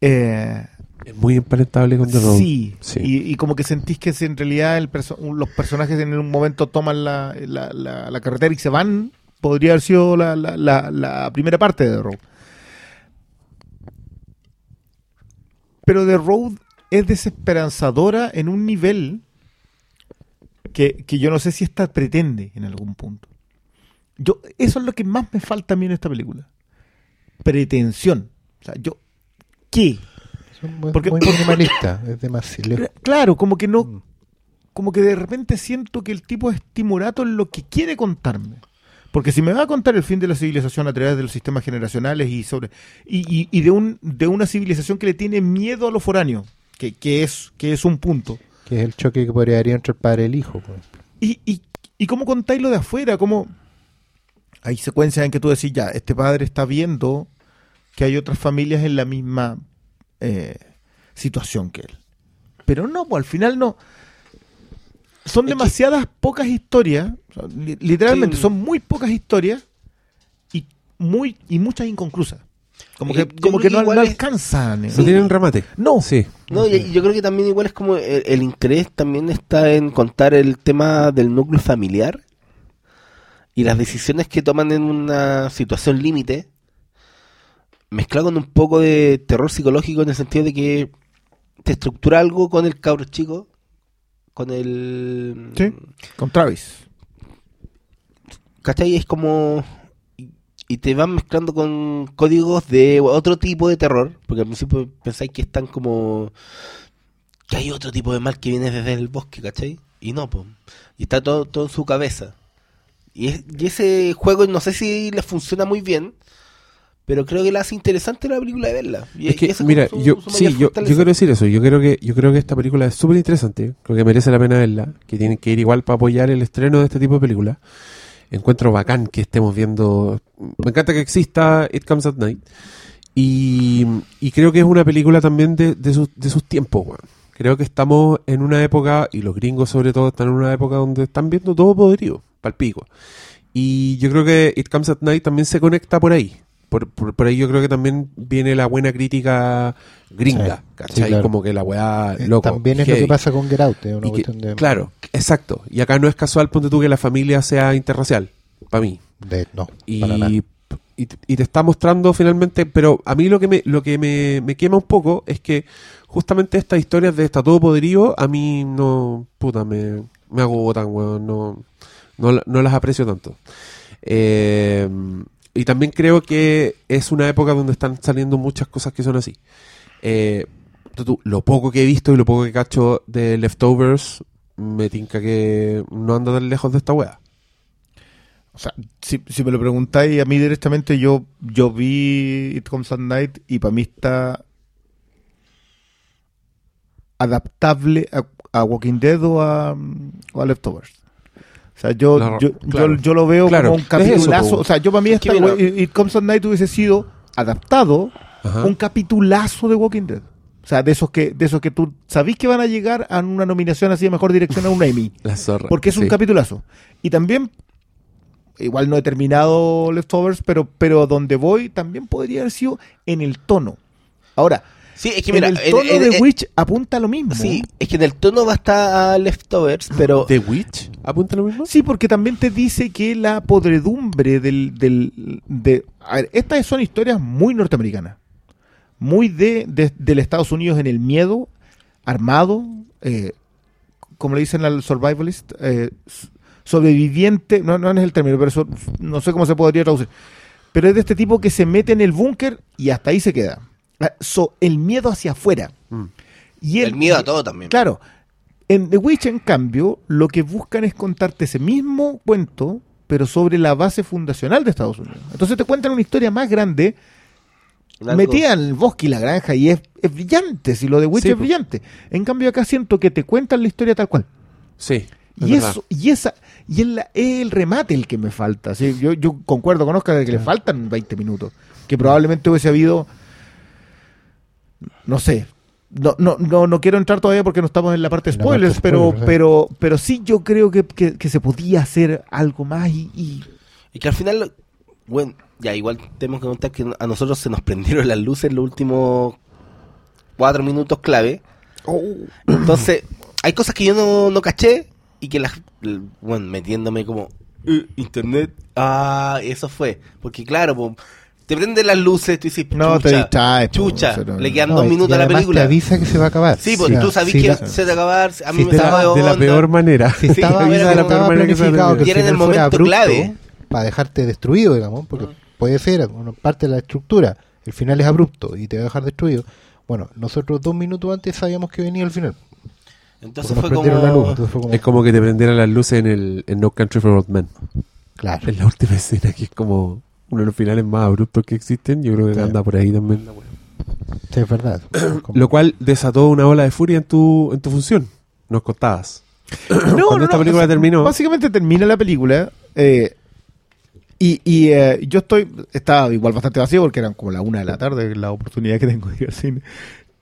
Eh, Es muy emparentable con The Road. Sí, Sí. Y, y como que sentís que si en realidad el perso- los personajes en un momento toman la, la- la- la carretera y se van, podría haber sido la, la- la- la primera parte de The Road. Pero The Road es desesperanzadora en un nivel que, que yo no sé si esta pretende en algún punto. Yo, eso es lo que más me falta a mí en esta película. Pretensión. O sea, yo, ¿qué? Porque- muy minimalista, es demasiado. Cla- Claro, como que no, Mm. como que de repente siento que el tipo es timorato en lo que quiere contarme. Porque si me va a contar el fin de la civilización a través de los sistemas generacionales y sobre y, y- y de un de una civilización que le tiene miedo a lo foráneo, que, que es que es un punto. Que es el choque que podría haber entre el padre y el hijo. pues. Y, y, y cómo contáis lo de afuera, cómo hay secuencias en que tú decís ya, este padre está viendo que hay otras familias en la misma eh, situación que él. Pero no, pues al final no. Son Es que- demasiadas pocas historias, o sea, li- literalmente Sí. son muy pocas historias y muy y muchas inconclusas. Como que, como que que no, igual no es- alcanzan. eh. ¿No tienen remate? No. Sí. No, y, y yo creo que también igual es como el, el interés también está en contar el tema del núcleo familiar y las decisiones que toman en una situación límite, mezclado con un poco de terror psicológico en el sentido de que te estructura algo con el cabro chico, con el... Sí. Con Travis. ¿Cachai? Es como... y- te van mezclando con códigos de otro tipo de terror, porque al principio pensáis que están como... Que hay otro tipo de mal que viene desde el bosque, ¿cachai? Y no, pues. Y está todo, todo en su cabeza. Y, es- y ese juego no sé si le funciona muy bien, pero creo que le hace interesante la película de verla. Y Es que, esa mira, su- yo, su sí, yo, yo quiero decir eso. Yo creo que, yo creo que esta película es súper interesante. Creo que merece la pena verla. Que tienen que ir igual para apoyar el estreno de este tipo de películas. Encuentro bacán que estemos viendo. Me encanta que exista It Comes at Night. Y, y creo que es una película también de, de, sus, de sus tiempos, weón. Creo que estamos en una época, y los gringos sobre todo están en una época donde están viendo todo podrido, palpico. Y yo creo que It Comes at Night también se conecta por ahí. Por, por, por ahí yo creo que también viene la buena crítica gringa, Sí, ¿cachai? sí, claro. Como que la weá, Eh, loco. También es lo que pasa con Get Out, es una Y que- cuestión de, Claro, exacto. Y acá no es casual, ponte tú, que la familia sea interracial, para mí. de- no, para nada. Y, y, y te está mostrando finalmente, pero a mí lo que me, lo que me, me quema un poco es que justamente estas historias de está todo podrido, a mí no, puta, me, me agotan, weón, no, no, no las aprecio tanto. Eh, y también creo que es una época donde están saliendo muchas cosas que son así. Eh, lo poco que he visto y lo poco que cacho de Leftovers, me tinca que no anda tan lejos de esta wea. O sea, si, si me lo preguntáis a mí directamente, yo, yo vi It Comes at Night y para mí está adaptable a, Walking Dead o a Leftovers. O sea, yo, No, yo, claro. yo, yo lo veo Claro, como un es eso, capitulazo. o sea, yo para mí esta It Comes at Night hubiese sido adaptado Ajá. un capitulazo de Walking Dead. O sea, de esos que, de esos que tú sabís que van a llegar a una nominación así de mejor dirección a un Emmy. La zorra. Porque es un capitulazo. Y también, igual no he terminado Leftovers, pero, pero donde voy también podría haber sido en el tono. Ahora, Sí, es que mira, en el tono en- de Witch apunta a lo mismo. Sí, es que en el tono va a estar a Leftovers, pero... ¿The Witch? ¿Apunta lo mismo? Sí, porque también te dice que la podredumbre del... del de, a ver, estas son historias muy norteamericanas. Muy de, de- del Estados Unidos en el miedo, armado, eh, como le dicen al survivalist, eh, sobreviviente, no, no es el término, pero no sé cómo se podría traducir. Pero es de este tipo que se mete en el búnker y hasta ahí se queda. Ah, so, el miedo hacia afuera. Mm. Y el miedo a todo también. Claro. En The Witch, en cambio, lo que buscan es contarte ese mismo cuento, pero sobre la base fundacional de Estados Unidos. Entonces te cuentan una historia más grande, metida en el bosque y la granja, y es, es brillante, si lo de Witch Sí, es brillante. En cambio, acá siento que te cuentan la historia tal cual. Sí. es Y verdad. eso, y esa, y es, la- es el remate el que me falta. ¿sí? Yo, yo concuerdo con Oscar de que le faltan 20 minutos. Que probablemente hubiese habido. No sé. No, no, no, no quiero entrar todavía porque no estamos en la parte de spoilers, parte de pero, pero, pero sí yo creo que, que- que se podía hacer algo más y, y- Y que al final, bueno, ya igual tenemos que contar que a nosotros se nos prendieron las luces en los últimos cuatro minutos clave. Entonces, hay cosas que yo no, no caché y que las, bueno, metiéndome como "Eh, internet, ah, eso fue. Porque claro, po, te prenden las luces, tú dices, No, te chucha, distraes, po, chucha, no- le quedan No, dos minutos y a la película. te avisa que se va a acabar. Sí, pues tú sabes si que la- se te va a acabar, a mí Sí, me la, de de la peor manera. Si estaba, de la estaba peor manera que se que en el momento abrupto clave. para dejarte destruido, digamos, porque puede ser parte de la estructura. El final es abrupto y te va a dejar destruido. Bueno, nosotros dos minutos antes sabíamos que venía el final. Entonces fue prendieron la luz. como... Entonces fue como, Es como que te prendieran las luces en el en No Country for Old Men. claro. En la última escena, que es como uno de los finales más abruptos que existen. Yo creo que Sí. anda por ahí también. la wea. Sí, es verdad. Lo cual desató una ola de furia en tu, en tu función. Nos contabas. No, Cuando no, esta película terminó. Básicamente termina la película. eh, y y eh, yo estoy. Estaba igual bastante vacío porque eran como la una de la tarde, la oportunidad que tengo de ir al cine.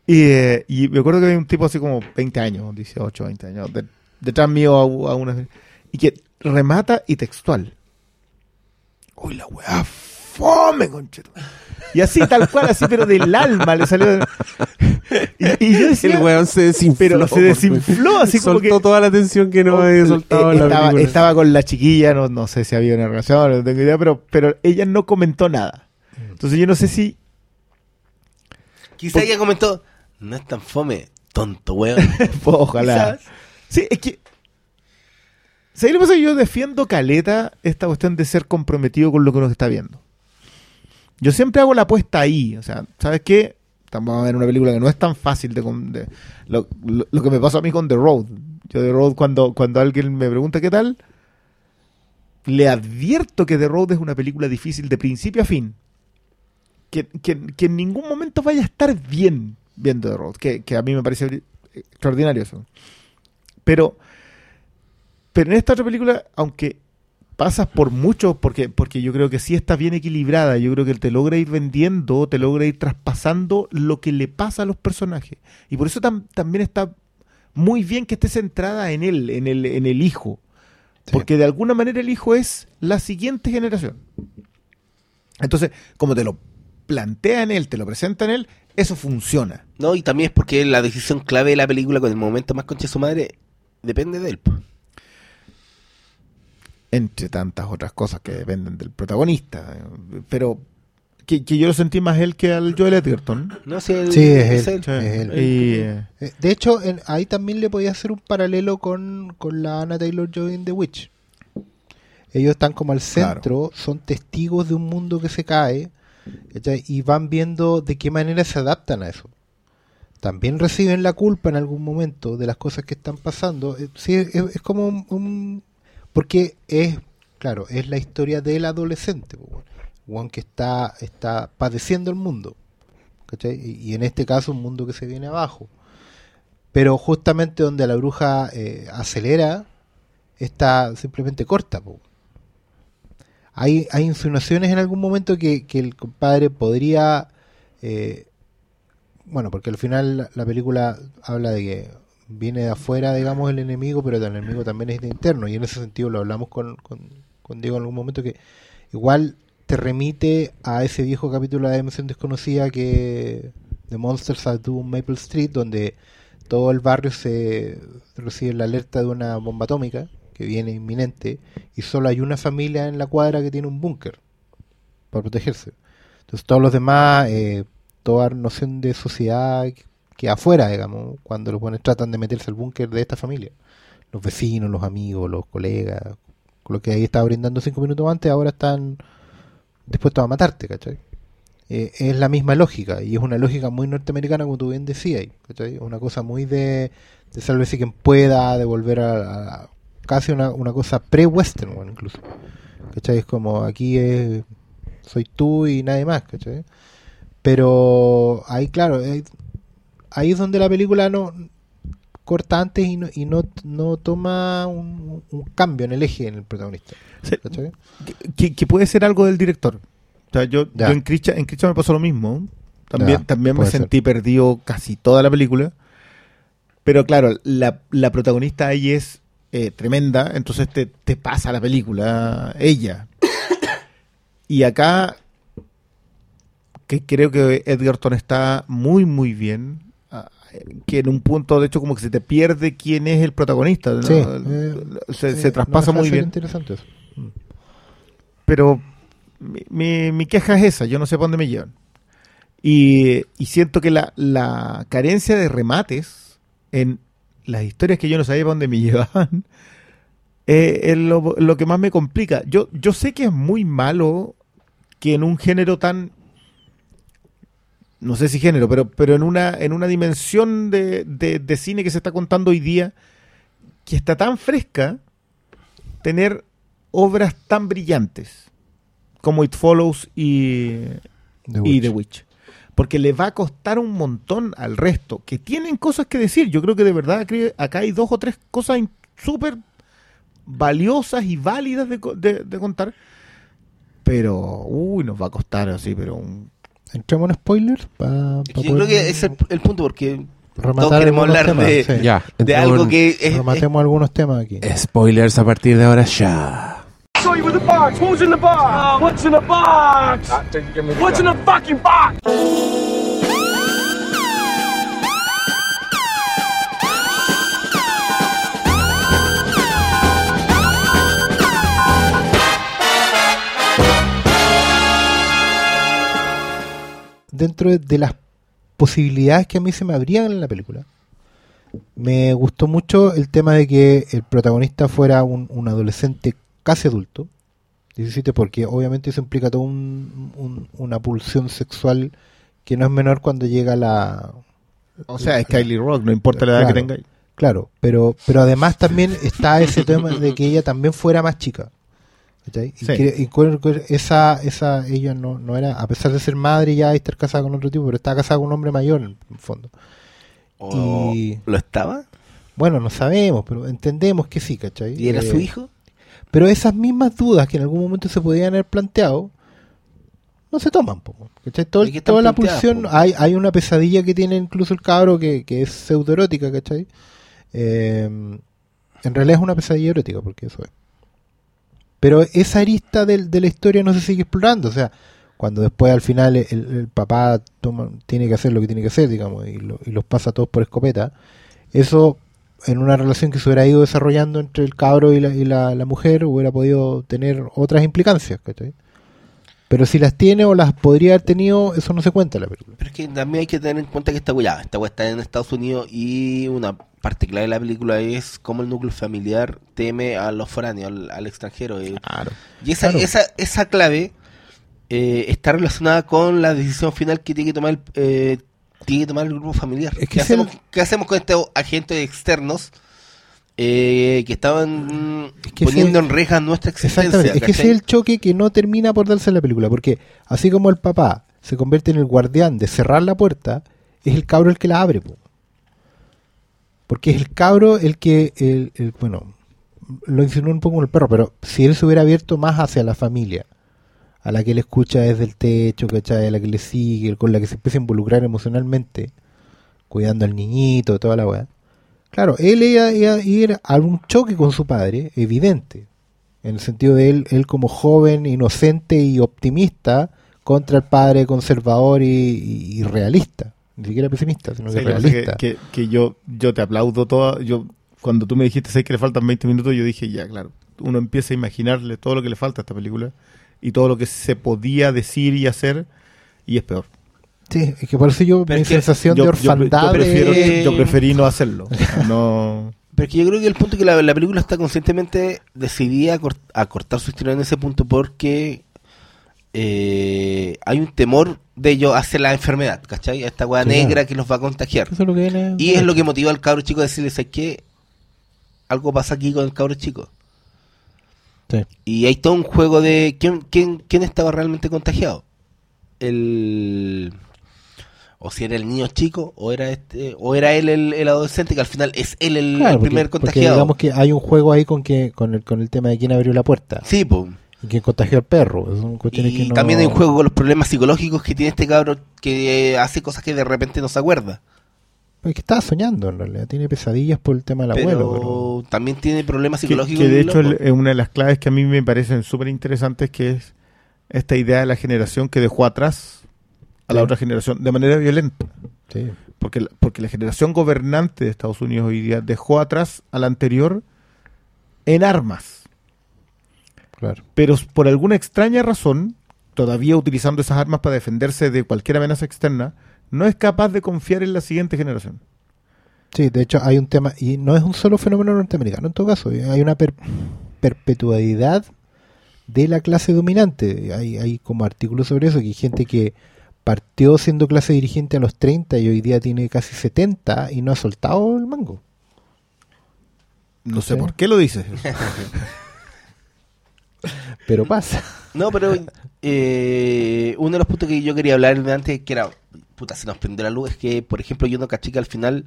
Y, eh, y me acuerdo que había un tipo así como 20 años, 18, 20 años, de- detrás mío a, a una. Y que remata y textual. Uy, la weá fome, concheto. Y así, tal cual, así, pero del alma le salió. Y, y yo decía, el weón se desinfló. pero se desinfló así como Soltó que. toda la tensión que no había soltado Eh, en la estaba, con la chiquilla, no, no sé si había una relación, no tengo idea, pero, pero ella no comentó nada. Entonces yo no sé si... Quizá ella comentó, no es tan fome, tonto, weón. pues, ojalá. Quizás. Sí, es que... ¿Sabes lo que pasa? Yo defiendo caleta esta cuestión de ser comprometido con lo que nos está viendo. Yo siempre hago la apuesta ahí. O sea, ¿sabes qué? Vamos a ver una película que no es tan fácil de... de- lo, lo- lo que me pasó a mí con The Road. Yo The Road, cuando, cuando alguien me pregunta qué tal, le advierto que The Road es una película difícil de principio a fin. Que, que- que en ningún momento vaya a estar bien viendo The Road. Que, que a mí me parece extraordinario eso. Pero, pero en esta otra película, aunque pasas por mucho, porque, porque yo creo que sí está bien equilibrada, yo creo que te logra ir vendiendo, te logra ir traspasando lo que le pasa a los personajes. Y por eso tam- también está muy bien que esté centrada en él, en el, en el hijo. Sí. Porque de alguna manera el hijo es la siguiente generación. Entonces, como te lo plantea en él, te lo presenta en él, eso funciona. No, y también es porque la decisión clave de la película con el momento más concha de su madre depende de él. Entre tantas otras cosas que dependen del protagonista. Pero que, que yo lo sentí más él que al Joel Edgerton. No, si él- Sí, es él. Sí. Es él. Y, eh, De hecho, en- ahí también le podía hacer un paralelo con, con la Anna Taylor Joy en The Witch. Ellos están como al centro, son testigos de un mundo que se cae y van viendo de qué manera se adaptan a eso. También reciben la culpa en algún momento de las cosas que están pasando. Eh, Sí, es, es como un, un- Porque es, claro, es la historia del adolescente. Weón que está, está padeciendo el mundo. ¿cachai? Y, en este caso un mundo que se viene abajo. Pero justamente donde la bruja eh, acelera, está simplemente corta. Hay, hay insinuaciones en algún momento que, que el compadre podría... eh, bueno, porque al final la película habla de que viene de afuera, digamos, el enemigo, pero el enemigo también es de interno. Y en ese sentido lo hablamos con, con, con Diego en algún momento que igual te remite a ese viejo capítulo de Dimensión Desconocida que de Monsters at Doom Maple Street, donde todo el barrio se recibe la alerta de una bomba atómica que viene inminente y solo hay una familia en la cuadra que tiene un búnker para protegerse. Entonces todos los demás, eh, toda noción de sociedad que afuera, digamos, cuando los buenos tratan de meterse al búnker de esta familia. Los vecinos, los amigos, los colegas, con los que ahí estaba brindando cinco minutos antes, ahora están dispuestos a matarte, ¿cachai? Eh, es la misma lógica, y es una lógica muy norteamericana, como tú bien decías, ¿cachai? Una cosa muy de, de sálvese quien pueda, de volver a, casi una, cosa pre-western, bueno, incluso. ¿Cachai? Es como aquí es, soy tú y nadie más, ¿cachai? Pero ahí, claro, ahí, ahí es donde la película no corta antes y no, y no, no toma un, un cambio en el eje en el protagonista. Sí, que, que puede ser algo del director. O sea, yo, en Christian, en Christian me pasó lo mismo. También, Ya, también me sentí perdido casi toda la película. Pero claro, la, la protagonista ahí es eh, tremenda, entonces te, te pasa la película ella. y acá, que creo que Edgerton está muy, muy bien. Que en un punto, de hecho, como que se te pierde quién es el protagonista. ¿no? Sí, El- eh, se, se traspasa muy bien. interesante eso. Pero mi, mi- mi queja es esa, yo no sé para dónde me llevan. Y, y siento que la, la carencia de remates en las historias que yo no sabía para dónde me llevaban eh, es lo, lo que más me complica. Yo, yo sé que es muy malo que en un género tan no sé si género, pero, pero en una, en una dimensión de, de- de cine que se está contando hoy día, que está tan fresca, tener obras tan brillantes como It Follows y, The y Witch. The Witch. Porque le va a costar un montón al resto, que tienen cosas que decir. Yo creo que de verdad acá- hay dos o tres cosas súper valiosas y válidas de, de- de contar. Pero, uy, nos va a costar así, pero un... Entremos en spoilers Es que yo creo que es el, el punto, porque Rematar todos queremos hablar temas, de, sí. Ya, de algo que es, es- Rematemos algunos temas aquí. Spoilers a partir de ahora ya. show you with the box. Who's in the box? what's in the box? What's in the fucking box? Dentro de, las posibilidades que a mí se me abrían en la película, me gustó mucho el tema de que el protagonista fuera un, un adolescente casi adulto, 17, porque obviamente eso implica toda un- un- una pulsión sexual que no es menor cuando llega la... O sea, es Kylie Rock, no importa la edad que tenga. Claro, pero, pero además también está ese tema de que ella también fuera más chica. Sí. y esa, esa, ella no, no era, a pesar de ser madre ya y estar casada con otro tipo, pero estaba casada con un hombre mayor en el fondo. y- ¿Lo estaba? Bueno, no sabemos, pero entendemos que sí, ¿cachai? ¿Y era Eh, su hijo? Pero esas mismas dudas que en algún momento se podían haber planteado, no se toman, po, ¿cachai? Todo, ¿Y qué están toda la pulsión, hay, hay una pesadilla que tiene incluso el cabro que, que es pseudoerótica, ¿cachai? Eh, en realidad es una pesadilla erótica, porque eso es. Pero esa arista del- de la historia no se sigue explorando, o sea, cuando después al final el, el papá toma, tiene que hacer lo que tiene que hacer, digamos, y, lo- y los pasa a todos por escopeta, eso en una relación que se hubiera ido desarrollando entre el cabro y la, y la, mujer hubiera podido tener otras implicancias, ¿cachai? Pero si las tiene o las podría haber tenido, eso no se cuenta en la película. Pero es que también hay que tener en cuenta que esta weá está en Estados Unidos y una parte clave de la película es cómo el núcleo familiar teme a los foráneos, al, al extranjero. eh. Claro. Y esa, Claro. esa, esa clave eh, está relacionada con la decisión final que tiene que tomar el, eh, tiene que tomar el grupo familiar. Es que ¿Qué, el- hacemos, qué hacemos con estos agentes externos eh, que estaban Es que poniendo ese- en rejas nuestra existencia? Exactamente, es que ese es el choque que no termina por darse en la película, porque así como el papá se convierte en el guardián de cerrar la puerta, es el cabro el que la abre, po. Porque es el cabro el que, el, el- bueno, lo insinuó un poco con el perro, pero si él se hubiera abierto más hacia la familia, a la que él escucha desde el techo, ¿cachai? a la que le sigue, con la que se empieza a involucrar emocionalmente, cuidando al niñito, toda la weá. Claro, él iba, a ir a un choque con su padre, evidente, en el sentido de él, él como joven, inocente y optimista, contra el padre conservador y realista, ni siquiera pesimista, sino que Sí, realista. que, que, que yo, yo te aplaudo toda. Yo, cuando tú me dijiste sé que le faltan 20 minutos, yo dije, ya, claro. Uno empieza a imaginarle todo lo que le falta a esta película y todo lo que se podía decir y hacer, y es peor. Sí, es que por eso yo, Pero mi es sensación Yo, de yo pre- yo orfandad prefiero, de- yo preferí no hacerlo. No. Pero es que yo creo que el punto es que la, la película está conscientemente decidida a, cort- a cortar su historia en ese punto porque eh, hay un temor de ellos hacia la enfermedad, ¿cachai? A esta weá Sí, negra que los va a contagiar. Eso es lo que viene- Y es lo que motiva al cabro chico a decirles, ¿sabes qué? Algo pasa aquí con el cabro chico. Sí. Y hay todo un juego de quién, quién, quién estaba realmente contagiado. El o si era el niño chico, o era este, o era él el, el adolescente, que al final es él el, Claro, el porque- primer porque contagiado. digamos que hay un juego ahí con que con el, con el tema de quién abrió la puerta Sí, pues. Y contagió al perro. Son cuestiones Y que no- también hay un juego con los problemas psicológicos que tiene este cabro que hace cosas que de repente no se acuerda. Es que estaba soñando en realidad. Tiene pesadillas por el tema del pero, abuelo. Pero... también tiene problemas psicológicos. que de hecho es una de las claves que a mí me parecen súper interesantes, que es esta idea de la generación que dejó atrás a la Sí. otra generación de manera violenta. Sí. Porque, la- porque la generación gobernante de Estados Unidos hoy día dejó atrás a la anterior en armas. Claro. Pero por alguna extraña razón, todavía utilizando esas armas para defenderse de cualquier amenaza externa, no es capaz de confiar en la siguiente generación. Sí, de hecho hay un tema, y no es un solo fenómeno norteamericano en todo caso, eh, hay una per- perpetuidad de la clase dominante. Hay, hay como artículos sobre eso, que hay gente que partió siendo clase dirigente a los 30 y hoy día tiene casi 70 y no ha soltado el mango. No sé Sí. por qué lo dices. Pero pasa. No, pero eh, uno de los puntos que yo quería hablar de antes, que era, puta, se nos prendió la luz, es que, por ejemplo, yo no caché que al final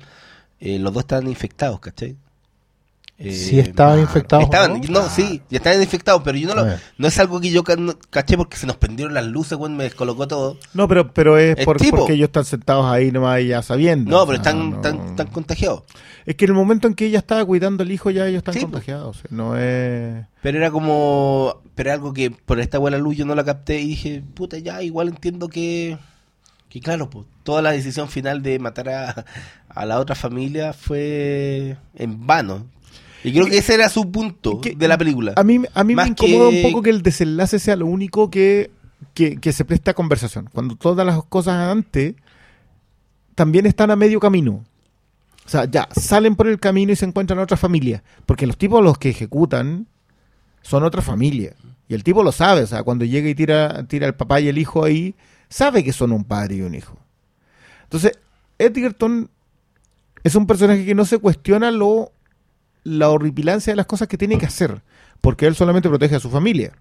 eh, los dos estaban infectados, ¿cachai? Eh, Sí estaban infectados, Estaban, ¿o no? no, sí, ya estaban infectados, pero yo no, lo, no es algo que yo caché porque se nos prendieron las luces, weón, me descolocó todo. No, pero, pero es por- porque ellos están sentados ahí nomás ya sabiendo. No, pero están, no- están, están contagiados. Es que en el momento en que ella estaba cuidando al hijo ya ellos están Sí, contagiados. no es... Pero era como. Pero era algo que por esta buena luz yo no la capté y dije, puta, ya, igual entiendo que. Que claro, pues, toda la decisión final de matar a, a la otra familia fue en vano. Y creo que ese era su punto que- de la película. A mí, a mí me incomoda que- un poco que el desenlace sea lo único que, que, que se presta a conversación. Cuando todas las cosas antes también están a medio camino. O sea, ya salen por el camino y se encuentran otra familia. Porque los tipos los que ejecutan son otra familia. Y el tipo lo sabe. O sea, cuando llega y tira, tira el papá y el hijo ahí, sabe que son un padre y un hijo. Entonces, Edgerton es un personaje que no se cuestiona lo la horripilancia de las cosas que tiene que hacer, porque él solamente protege a su familia.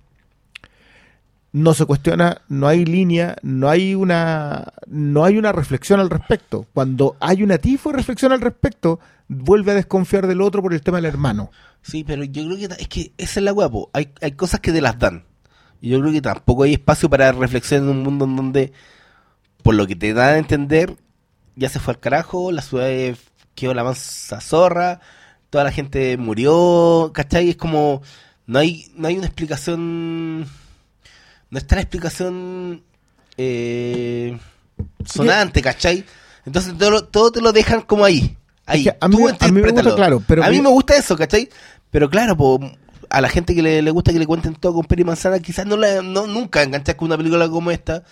No se cuestiona, no hay línea, no hay una no hay una reflexión al respecto. Cuando hay una tifo de reflexión al respecto, vuelve a desconfiar del otro por el tema del hermano. Sí, pero yo creo que es que esa es la guapo. Hay, hay cosas que te las dan. Y yo creo que tampoco hay espacio para reflexión en un mundo en donde, por lo que te dan a entender, ya se fue al carajo, la ciudad eh, quedó la mansa zorra, toda la gente murió, ¿cachai? Es como, no hay, no hay una explicación, no está la explicación eh, sonante, ¿cachai? Entonces todo, todo te lo dejan como ahí. Ahí, Es que a mí- tú a mí me gusta, interprétalo. claro, pero a mí que- me gusta eso, ¿cachai? Pero claro, po, a la gente que le, le gusta que le cuenten todo con peri manzana, quizás no, la, no nunca enganchas con una película como esta,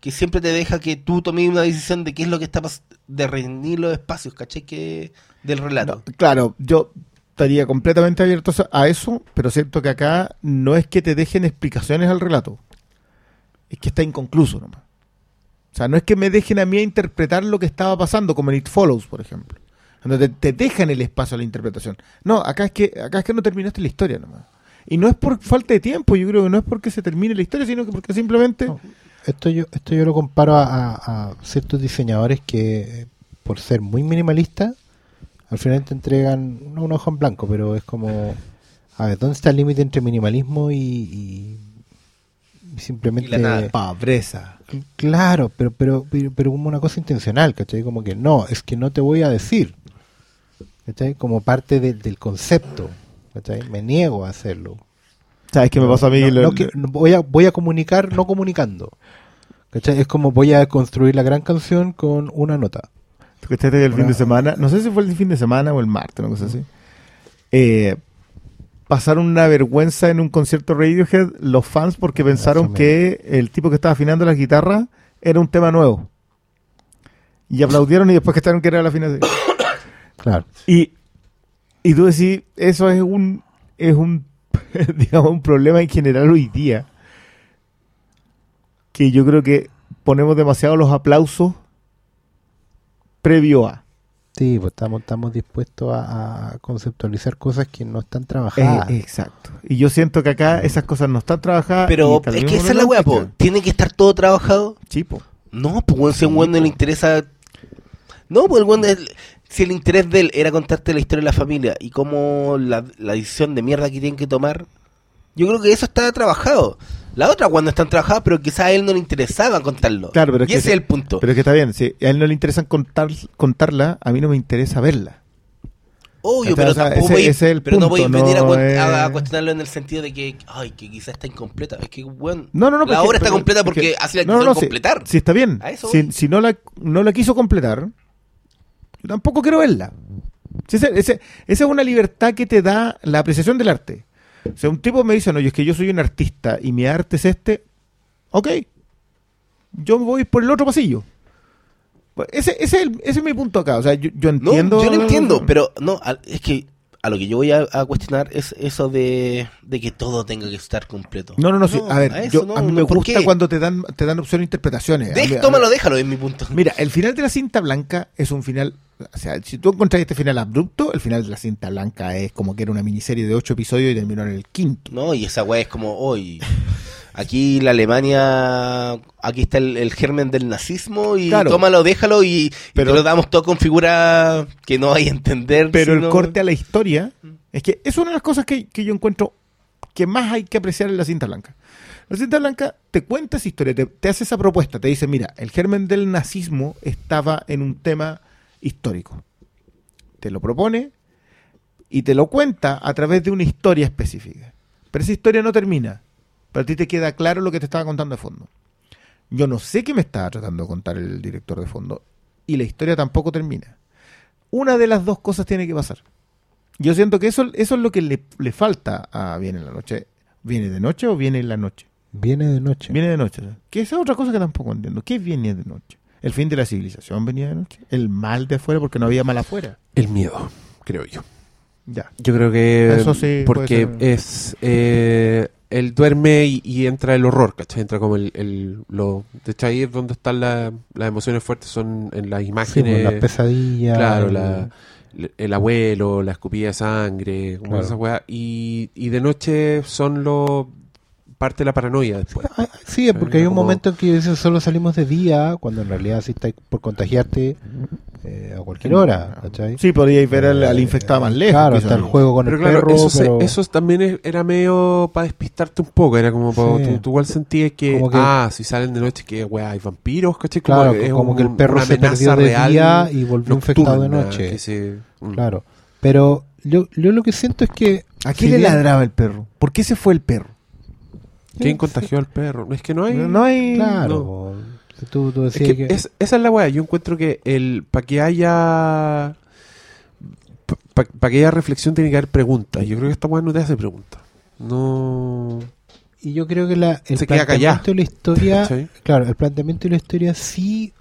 que siempre te deja que tú tomes una decisión de qué es lo que está pas- de reunir los espacios, ¿cachai? Que del relato. No, claro, yo estaría completamente abierto a eso, pero siento que acá no es que te dejen explicaciones al relato, es que está inconcluso nomás. O sea, no es que me dejen a mí a interpretar lo que estaba pasando, como en It Follows, por ejemplo. Donde te, te dejan el espacio a la interpretación. No, acá es que acá es que no terminaste la historia nomás. Y no es por falta de tiempo, yo creo que no es porque se termine la historia, sino que porque simplemente... No, esto yo esto yo lo comparo a, a- a ciertos diseñadores que por ser muy minimalistas al final te entregan no un ojo en blanco pero es como a ver dónde está el límite entre minimalismo y, simplemente Y la nada. Pobreza. Cl- claro pero, pero pero pero como una cosa intencional ¿cachai? como que no es que no te voy a decir ¿cachai? como parte del- del concepto ¿cachai? me niego a hacerlo ¿Sabes qué me pasó a mí? no, Lo- no que- no voy, a, voy a comunicar no comunicando. ¿Cachai? Es como voy a construir la gran canción con una nota. ¿Tú cachaste el fin de semana? No sé si fue el fin de semana o el martes, una cosa así. Eh, pasaron una vergüenza en un concierto Radiohead los fans porque pensaron menos. que el tipo que estaba afinando las guitarras era un tema nuevo. Y aplaudieron y después cacharon que era la afinación. Claro. Y, y tú decís, eso es un, es un, digamos, un problema en general hoy día. Que yo creo que ponemos demasiado los aplausos previo a. Sí, pues estamos, estamos dispuestos a, a conceptualizar cosas que no están Eh, trabajadas. exacto. Y yo siento que acá esas cosas no están trabajadas. Pero es que esa es la weá, po. Tiene que estar todo trabajado. Sí, po. No, pues si a un weón no le interesa. No, pues el weón, si el interés de él era contarte la historia de la familia y cómo la, la decisión de mierda que tienen que tomar, yo creo que eso está trabajado. La otra cuando están trabajadas, pero quizás a él no le interesaba contarlo. Claro, pero es y que ese es el punto. Pero es que está bien, si a él no le interesa contar, contarla, a mí no me interesa verla. Obvio, pero tampoco ese- voy, ese es el pero no voy a venir a, no es- a- a cuestionarlo en el sentido de que, ay, que quizás está incompleta. Es que, bueno, No, no, no. la obra está completa porque así la no, quisieron no, completar. Sí, está bien. Si, si no, la, no la quiso completar, yo tampoco quiero verla. Si esa es una libertad que te da la apreciación del arte. O sea, un tipo me dice, no, yo es que yo soy un artista y mi arte es este. Ok. Yo voy por el otro pasillo. Pues Ese, ese, es, el- ese es mi punto acá. O sea, yo, yo No, entiendo. yo lo entiendo, pero no, es que a lo que yo voy a, a cuestionar es eso de, de que todo tenga que estar completo. No, no, no, sí. A ver, eso yo, no, a mí me ¿por gusta qué? cuando te dan, te dan opción de interpretaciones. A mí- Dej- a mí- déjalo, es mi punto. Mira, el final de la cinta blanca es un final. O sea, si tú encontrás este final abrupto, el final de la cinta blanca es como que era una miniserie de ocho episodios y terminó en el quinto. No, y esa weá es como hoy. Aquí la Alemania, aquí está el, el germen del nazismo y Claro. tómalo, déjalo y, y Pero- te lo damos todo con figura que no hay a entender. Pero el corte a la historia es que es una de las cosas que, que yo encuentro que más hay que apreciar en la cinta blanca. La cinta blanca te cuenta esa historia, te, te hace esa propuesta, te dice, mira, el germen del nazismo estaba en un tema histórico. Te lo propone y te lo cuenta a través de una historia específica. Pero esa historia no termina. Pero a ti te queda claro lo que te estaba contando de fondo. Yo no sé qué me estaba tratando de contar el director de fondo. Y la historia tampoco termina. Una de las dos cosas tiene que pasar. Yo siento que eso, eso es lo que le, le falta a Viene en la Noche. ¿Viene de noche o viene en la noche? Viene de noche. Viene de noche. Que esa es otra cosa que tampoco entiendo. ¿Qué viene de noche? ¿El fin de la civilización venía de noche? ¿El mal de afuera porque no había mal afuera? El miedo, creo yo. Ya. Yo creo que. Eso sí Porque es. eh, él duerme y, y entra el horror, ¿cachai? Entra como el. el lo, de hecho, ahí es donde están la- las emociones fuertes, son en las Sí, imágenes. pues, las pesadillas. Claro, el- la- el abuelo, la escupida de sangre, como Claro. Y, y de noche son lo. Parte de la paranoia después. Ah, Sí, porque hay un momento en que dices solo salimos de día, cuando en realidad si estás por contagiarte eh, a cualquier hora, ¿cachai? Sí, podríais ver al, al infectado más lejos. Claro, está el juego con Pero el claro, perro, eso, se- eso también es- era medio para despistarte un poco. Era como, pa- Sí. tú, tú igual sentías que, ah, si salen de noche, que weá, hay vampiros, ¿cachai? Como claro, es como un- que el perro se perdió de real día y volvió infectado de noche. que se- mm. Claro, pero yo, yo lo que siento es que ¿A si quién le bien- ladraba el perro? ¿Por qué se fue el perro? ¿Quién contagió al perro? Es que no hay. No hay... Claro, si tú, tú Es decías que que, es- esa es la weá. Yo encuentro que el para que haya. Para que haya reflexión tiene que haber preguntas. Yo creo que esta weá no te hace preguntas. No. y yo creo que la, el Se planteamiento de la historia, claro, el planteamiento de la historia sí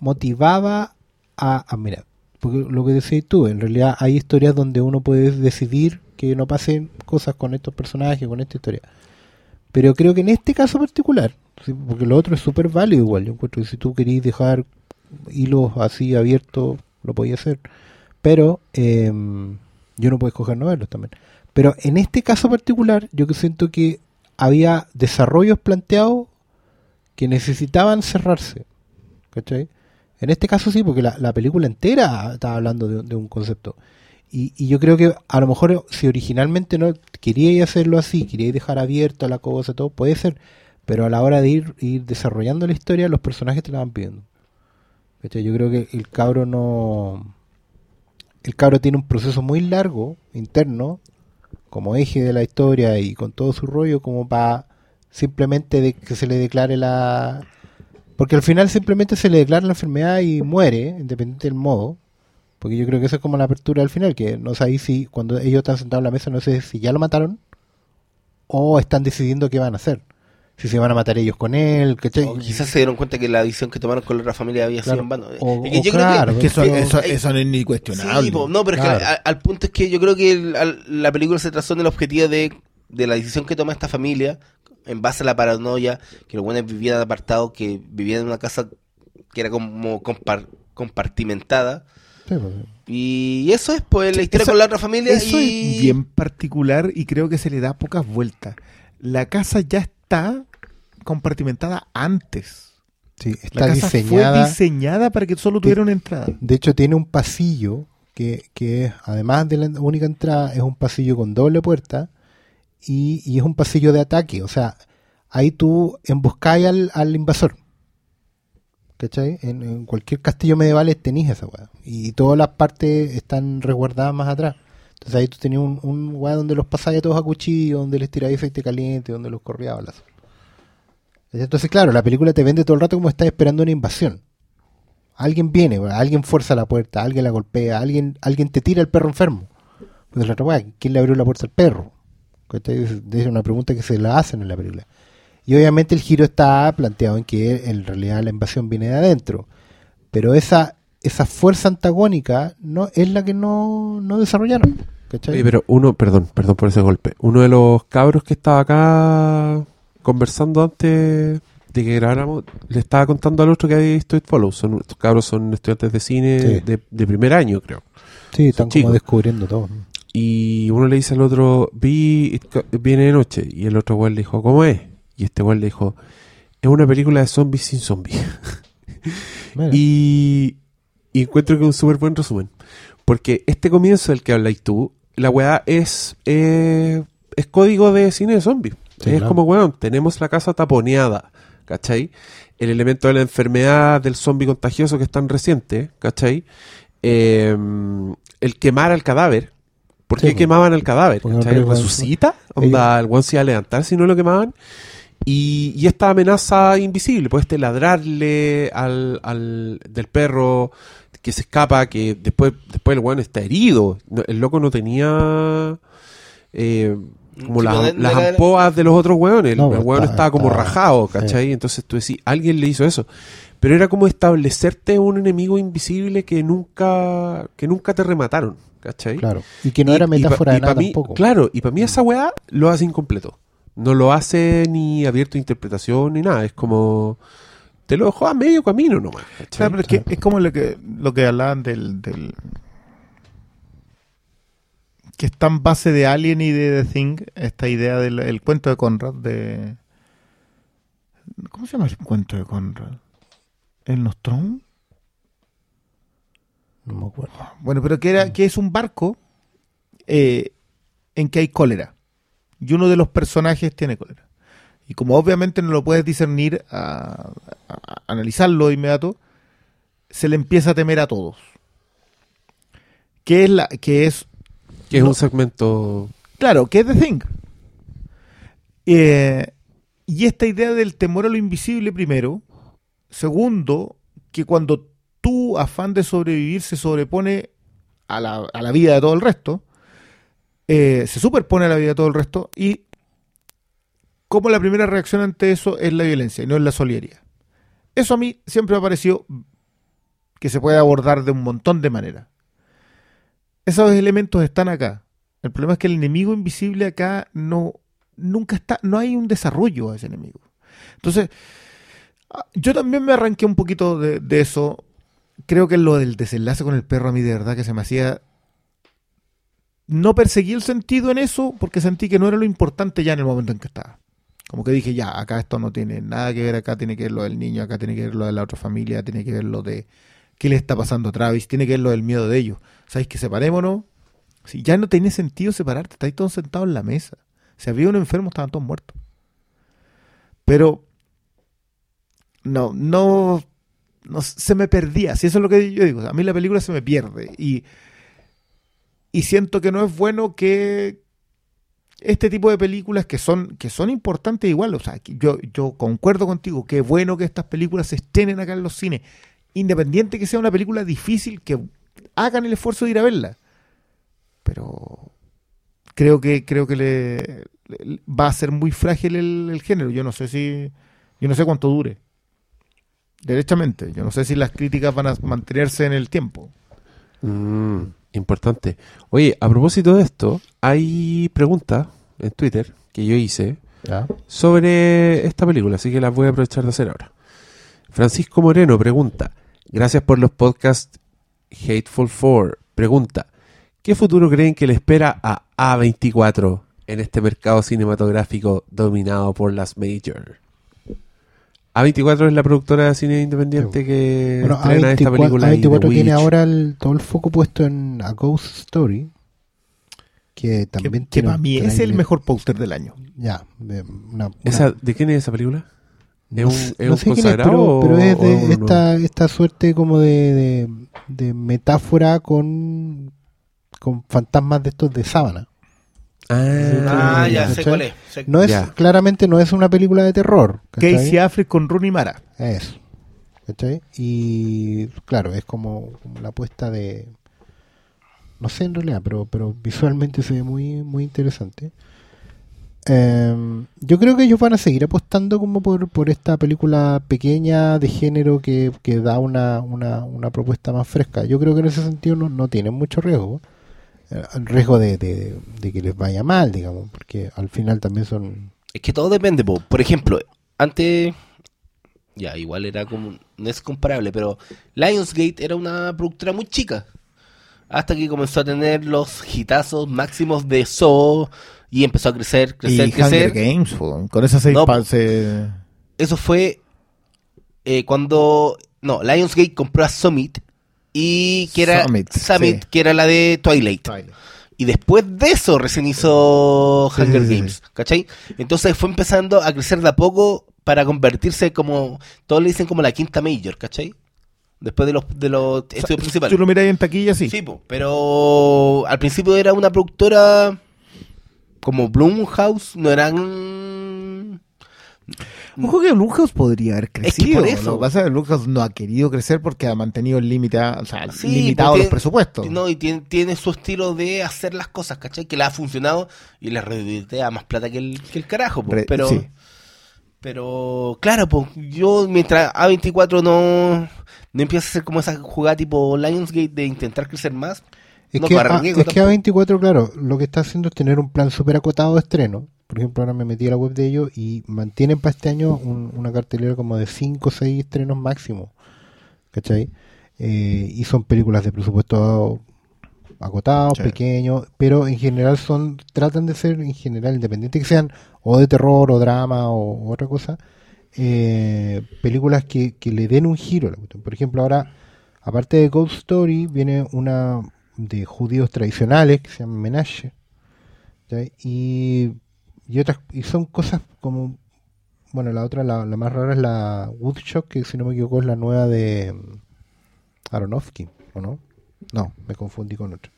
motivaba a, a mira, porque lo que decías tú, en realidad hay historias donde uno puede decidir que no pasen cosas con estos personajes, con esta historia. Pero creo que en este caso particular, porque lo otro es súper válido igual, yo encuentro que si tú querías dejar hilos así abiertos, lo podías hacer. Pero eh, yo no puedo escoger no verlos también. Pero en este caso particular, yo que siento que había desarrollos planteados que necesitaban cerrarse. ¿Cachai? En este caso sí, porque la, la película entera estaba hablando de un concepto. Y, y yo creo que a lo mejor si originalmente no queríais hacerlo así, queríais dejar abierto la cosa, todo, puede ser. Pero a la hora de ir, desarrollando la historia, los personajes te la van pidiendo. Yo creo que el cabro no... El cabro tiene un proceso muy largo, interno, como eje de la historia y con todo su rollo, como para simplemente de que se le declare la... Porque al final simplemente se le declara la enfermedad y muere, independiente del modo. Porque yo creo que eso es como la apertura al final, que no sabéis si cuando ellos están sentados en la mesa, no sé si ya lo mataron o están decidiendo qué van a hacer. Si se van a matar ellos con él, ¿cachai? O quizás se dieron cuenta que la decisión que tomaron con la otra familia había sido en vano. O- Es que o yo claro, creo Que eso, que- eso, eh, eso no es ni cuestionable. Sí, po, no, pero es que al, al punto es que yo creo que el- al- la película se trazó en el objetivo de, de la decisión que toma esta familia en base a la paranoia, que los buenos vivían apartados, que vivían en una casa que era como compar- compartimentada. Sí, pues, Y eso es pues la historia Eso- con la otra familia Eso y es bien particular y creo que se le da pocas vueltas. La casa ya está compartimentada antes Sí, La está casa diseñada. fue diseñada para que solo tuviera una entrada. De hecho, tiene un pasillo que, que es, además de la única entrada, es un pasillo con doble puerta y, y es un pasillo de ataque. O sea, ahí tú emboscáis al, al invasor. ¿Cachai? En, cualquier castillo medieval tenéis esa weá. Y todas las partes están resguardadas más atrás. Entonces ahí tú tenías un, un weá donde los pasáis todos a cuchillo, donde les tiráis aceite caliente, donde los balazos. Entonces, claro, la película te vende todo el rato como estás esperando una invasión. Alguien viene, alguien fuerza la puerta, alguien la golpea, alguien, alguien te tira el perro enfermo. Pues la otra weá, ¿quién le abrió la puerta al perro? Es una pregunta que se la hacen en la película. Y obviamente el giro está planteado en que en realidad la invasión viene de adentro. Pero esa, esa fuerza antagónica no es la que no, no desarrollaron. ¿cachai? Oye, pero uno, perdón, perdón por ese golpe. Uno de los cabros que estaba acá conversando antes de que grabáramos, le estaba contando al otro que había visto It Follows. Son, estos cabros son estudiantes de cine Sí. de, de primer año, creo. sí, están chicos. como descubriendo todo. Y uno le dice al otro, vi, viene de noche. Y el otro güey le dijo, ¿cómo es? Y este güey le dijo, es una película de zombies sin zombies. Y, y encuentro que es un súper buen resumen. Porque este comienzo del que habláis tú, la weá es, eh, es código de cine de zombies. Sí, es claro. como, weón, tenemos la casa taponeada, ¿cachai? El elemento de la enfermedad del zombie contagioso que es tan reciente, ¿cachai? Eh, el quemar al cadáver. ¿Por qué quemaban al cadáver? ¿Resucita? Onda, el weón se iba a levantar si no lo quemaban. Y, y esta amenaza invisible, pues este ladrarle al, al del perro que se escapa, que después, después el weón está herido. No, El loco no tenía eh, como Sí, las, las era- ampoas de los otros weones. El, No, el pero weón está- estaba como está- rajado, ¿cachai? Entonces tú decís, alguien le hizo eso. Pero era como establecerte un enemigo invisible que nunca, que nunca te remataron, ¿cachai? claro. Y que no Y- era y pa- metáfora y de nada mí- tampoco. Claro, y para mí esa weá lo hace incompleto. No lo hace ni abierto a interpretación ni nada. Es como. Te lo dejó a medio camino nomás. ¿cachai? Claro, pero es, que, es como lo que, lo que hablaban del, del. que está en base de Alien y de The Thing, esta idea del el cuento de Conrad, de. ¿Cómo se llama el cuento de Conrad? ¿El Nostromo? No me acuerdo. Bueno, pero que, era, que es un barco eh, en que hay cólera. Y uno de los personajes tiene cólera. Y como obviamente no lo puedes discernir, a, a- a analizarlo de inmediato, se le empieza a temer a todos. Que es la, que es, que es no- un segmento. claro, que es The Thing. Eh, y esta idea del temor a lo invisible primero. Segundo, que cuando tu afán de sobrevivir se sobrepone a la, a la vida de todo el resto, eh, se superpone a la vida de todo el resto y como la primera reacción ante eso es la violencia y no es la solidaridad. Eso a mí siempre me ha parecido que se puede abordar de un montón de maneras. Esos elementos están acá. El problema es que el enemigo invisible acá no nunca está, no hay un desarrollo a ese enemigo. Entonces, ah, yo también me arranqué un poquito de, de eso. Creo que lo del desenlace con el perro a mí de verdad que se me hacía no perseguí el sentido en eso porque sentí que no era lo importante ya en el momento en que estaba. Como que dije, ya, acá esto no tiene nada que ver, acá tiene que ver lo del niño, acá tiene que ver lo de la otra familia, tiene que ver lo de qué le está pasando a Travis, tiene que ver lo del miedo de ellos. ¿Sabéis que separémonos? Si ya no tiene sentido separarte, estáis todos sentados en la mesa. Si había un enfermo, estaban todos muertos. Pero no, no, no se me perdía. Si eso es lo que yo digo, a mí la película se me pierde y y siento que no es bueno que este tipo de películas que son que son importantes igual, o sea, yo yo concuerdo contigo, es bueno que estas películas se estrenen acá en los cines, independiente que sea una película difícil que hagan el esfuerzo de ir a verla. Pero creo que creo que le, va a ser muy frágil el, el género, yo no sé si yo no sé cuánto dure. Derechamente, yo no sé si las críticas van a mantenerse en el tiempo. Mm, importante. Oye, a propósito de esto, hay preguntas en Twitter que yo hice ¿Ya? sobre esta película, así que las voy a aprovechar de hacer ahora. Francisco Moreno pregunta, gracias por los podcasts Hateful Four. Pregunta, ¿qué futuro creen que le espera a A24 en este mercado cinematográfico dominado por las major? A24 es la productora de cine independiente que Bueno, estrena esta A24, película. y The A24 tiene Witch. ahora el- todo el foco puesto en A Ghost Story. Que Que, también que tiene para un mí es el mejor póster del año. Ya, de una- una- Esa- ¿De quién es esa película? ¿Es no un, es no un sé quién es, consagrado pero, o- pero es de esta, esta suerte como de, de, de metáfora con, con fantasmas de estos de sábana. Ah, ya sé cuál es. Sé- No es, Ya. claramente no es una película de terror. ¿cachai? Casey Affleck con Rooney Mara. Eso. ¿Cachai? Y claro, es como, como la apuesta de. No sé en realidad, pero, pero visualmente se ve muy, muy interesante. Em, yo creo que ellos van a seguir apostando como por, por esta película pequeña de género que, que da una, una, una propuesta más fresca. Yo creo que en ese sentido no, no tienen mucho riesgo. El riesgo de, de- de que les vaya mal, digamos, porque al final también son... Es que todo depende, po. por ejemplo, antes, ya igual era como, no es comparable, pero Lionsgate era una productora muy chica. Hasta que comenzó a tener los hitazos máximos de Saw y empezó a crecer, crecer, y crecer. Hunger Games, po. con esas seis No, se- Eso fue eh, cuando, no, Lionsgate compró a Summit y que era Summit, Summit, sí. que era la de Twilight. Y después de eso recién hizo Sí, Hunger sí, Games, ¿cachai? Entonces fue empezando a crecer de a poco para convertirse como, todos le dicen como la quinta major, ¿cachai? Después de los, de los estudios principales. Tú lo miráis en taquilla, sí. Sí, po, pero al principio era una productora como Blumhouse, no eran... Ojo que Blumhouse podría haber Es que crecido. por eso. Lo que pasa es que Blumhouse no ha querido crecer porque ha mantenido el límite, a- o sea, Sí, limitado los presupuestos. No, y tiene, tiene su estilo de hacer las cosas, ¿cachai? Que le ha funcionado y le redondea más plata que el, que el carajo, po. Pero... sí. Pero, claro, pues yo mientras A24 no, no empieza a hacer como esa jugada tipo Lionsgate de intentar crecer más, Es no que, a, es que tampoco. A24, claro, lo que está haciendo es tener un plan súper acotado de estreno. Por ejemplo, ahora me metí a la web de ellos y mantienen para este año un- una cartelera como de 5 o 6 estrenos máximo. ¿Cachai? Eh, y son películas de presupuesto acotados, Sí. pequeños, pero en general son tratan de ser en general independientes que sean o de terror o drama o, o otra cosa, eh, películas que, que le den un giro. a la cuestión. Por ejemplo, ahora, aparte de Ghost Story, viene una de judíos tradicionales que se llama Menashe. ¿ya? Y, y otras y son cosas como bueno la otra la, la más rara es la Woodchuck que si no me equivoco es la nueva de mm, Aronofsky ¿o no? no me confundí con otra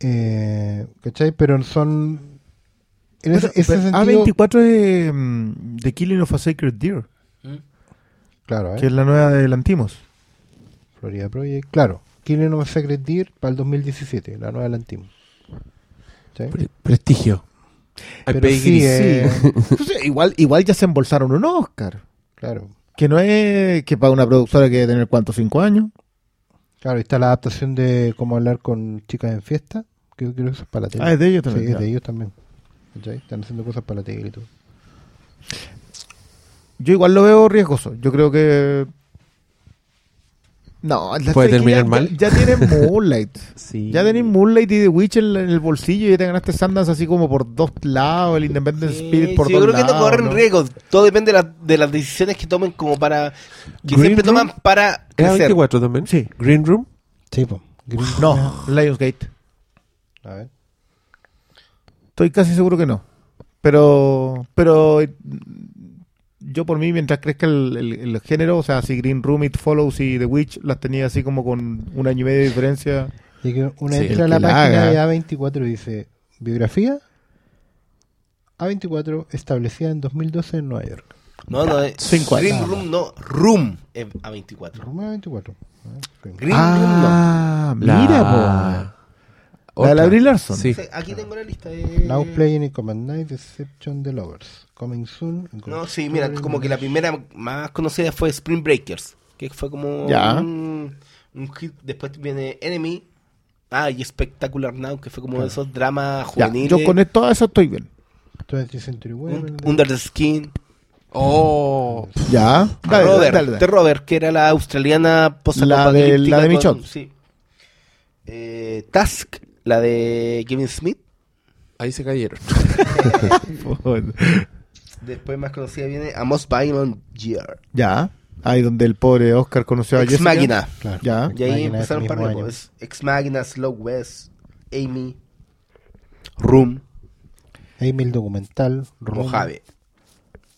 eh, ¿cachai? pero son en ese, sentido A24 es mm, The Killing of a Sacred Deer, claro ¿eh? que es la nueva de Lantimos. Florida Project claro Killing of a Sacred Deer para el 2017 la nueva de Lantimos ¿cachai? Pre- prestigio. Pero sí, eh, Entonces, igual, igual ya se embolsaron un Oscar. claro Que no es que para una productora que debe tener cuántos, cinco años. Claro, está la adaptación de cómo hablar con chicas en fiesta, que creo que eso es para la tele. Ah, es de ellos Sí, también. es ya. de ellos también. ¿Cachai? Están haciendo cosas para la tele y todo. Yo igual lo veo riesgoso. Yo creo que. No, la ¿Puede que terminar ya, mal? Ya, ya tienen Moonlight. Sí. Ya tenés Moonlight y The Witch en, el bolsillo y ya te ganaste Sundance así como por dos lados, el Independent Sí, Spirit por sí, dos yo creo que lados. no corren ¿no? riesgos. Todo depende de, la- de las decisiones que tomen como para... Que Green siempre Room? toman para ¿Era crecer. 24 también? Sí. Green Room. Sí, pues. No, Lionsgate. A ver. Estoy casi seguro que no. Pero, pero yo por mí, mientras crezca el, el- el género, o sea, si Green Room, It Follows y The Witch las tenía así como con un año y medio de diferencia. Y que una Sí, entra a la página haga. de A24 y dice: Biografía. A24 establecida en 2012 en Nueva York. No, no, es- Cinco años. Green Room no, Room es A24. Roma A24. Green ah, La- mira, po. La de la Larson. Sí. Room. Aquí tengo la lista. de- Now playing in Command Night, Deception the Lovers. Coming soon. No, sí, mira, como que la primera más conocida fue Spring Breakers, que fue como Ya. un, un hit. Después viene Enemy. Ah, y Spectacular Now, que fue como de esos dramas Ya, juveniles. yo con todo eso estoy bien. 20th Century Women. Under the Skin. Oh. Ya. Dale, Robert, dale, dale. de Robert, que era la australiana La de- la de Michonne. Sí. Eh, Task, la de Kevin Smith. Ahí se cayeron. Después más conocida viene A Most Violent Year. Ya. Ahí donde el pobre Oscar conoció a Ex Jessica. Máquina. Claro. Ya. Y ahí Máquina empezaron para año. pues, Ex Máquina, Slow West, Amy, Room, Amy el documental, Room. Mojave,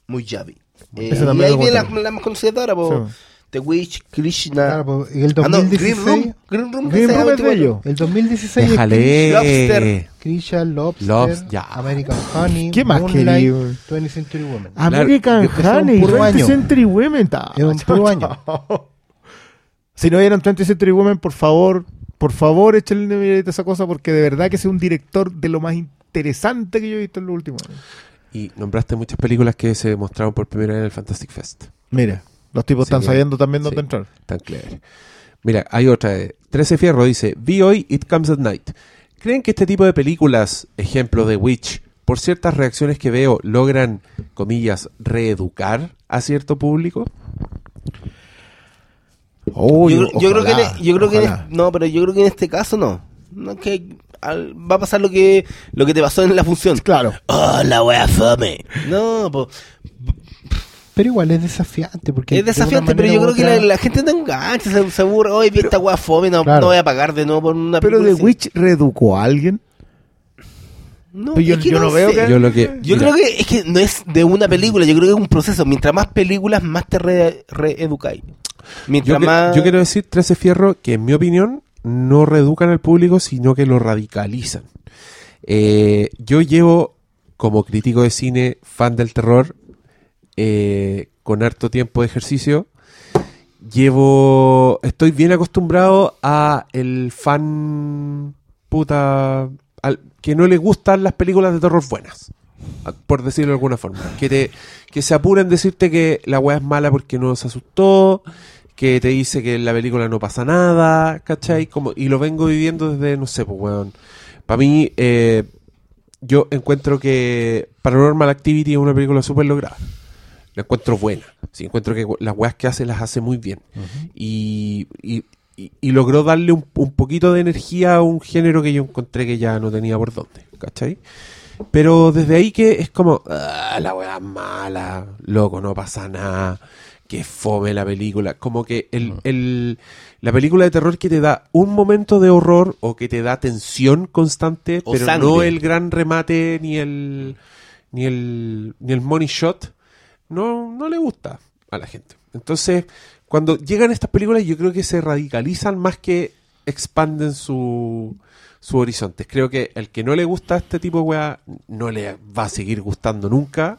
Mujave. Eh, Ese y también ahí viene la, la más conocida de ahora, po. Sí. The Witch, Krishna. Claro, pues, y el Ah, no, 2016, Green Room. Green Room, Green Room es de 24. ellos. el 2016 Déjale. Lobster. Krisha, Lobster, Lobs- ya. American Honey, ¿Qué más Moonlight, quería? 20th Century Woman. American Claro, es Honey, puro 20 año. Century Women. Es un puro año. Si no vieron 20 Century Women, por favor, por favor, échenle una miradita a esa cosa porque de verdad que es un director de lo más interesante que yo he visto en los últimos años. Y nombraste muchas películas que se mostraron por primera vez en el Fantastic Fest. Mira, los tipos Sí, están que- sabiendo también dónde sí. entrar. Tan clever. Mira, hay otra. de 13 Fierro dice: Vi hoy It Comes at Night. ¿Creen que este tipo de películas, ejemplo de Witch, por ciertas reacciones que veo, logran, comillas, reeducar a cierto público? Oh, yo, creo- yo creo que, yo creo ojalá. es- no, pero yo creo que en este caso no. No que al- va a pasar lo que lo que te pasó en la función. Claro. Oh, la wea fome. No, po, Pero igual es desafiante. Porque es de desafiante, pero yo creo que la, gente no engancha, se, se aburre. Hoy vi esta wea fome, no, Claro. no voy a pagar de nuevo por una Pero The así. Witch reeducó a alguien. No, Pero yo- es que yo no veo que- Yo lo que. Yo creo que es que no es de una película, yo creo que es un proceso. Mientras más películas, más te re- reeducáis. Mientras yo, que- más. yo quiero decir, 13 Fierro, que en mi opinión no reeducan al público, sino que lo radicalizan. Eh, yo llevo, como crítico de cine, fan del terror, eh, con harto tiempo de ejercicio, llevo, estoy bien acostumbrado a el fan puta, al, que no le gustan las películas de terror buenas, por decirlo de alguna forma, que te, que se apuran en decirte que la weá es mala porque no se asustó, que te dice que en la película no pasa nada, ¿cachai? Como, y lo vengo viviendo desde, no sé, pues weón. Para mí, eh, yo encuentro que Paranormal Activity es una película súper lograda. La encuentro buena. Sí, encuentro que las weas que hace las hace muy bien. y, y, y- y logró darle un, un poquito de energía a un género que yo encontré que ya no tenía por dónde. ¿Cachai? Pero desde ahí que es como, "Ah, la wea es mala, loco, no pasa nada, que fome la película. Como que el, el- la película de terror que te da un momento de horror o que te da tensión constante, O pero sangre. no el gran remate ni el, ni el, ni el money shot, no, no le gusta a la gente. Entonces, cuando llegan estas películas, yo creo que se radicalizan más que expanden su, su horizontes. Creo que el que no le gusta este tipo de weá, no le va a seguir gustando nunca.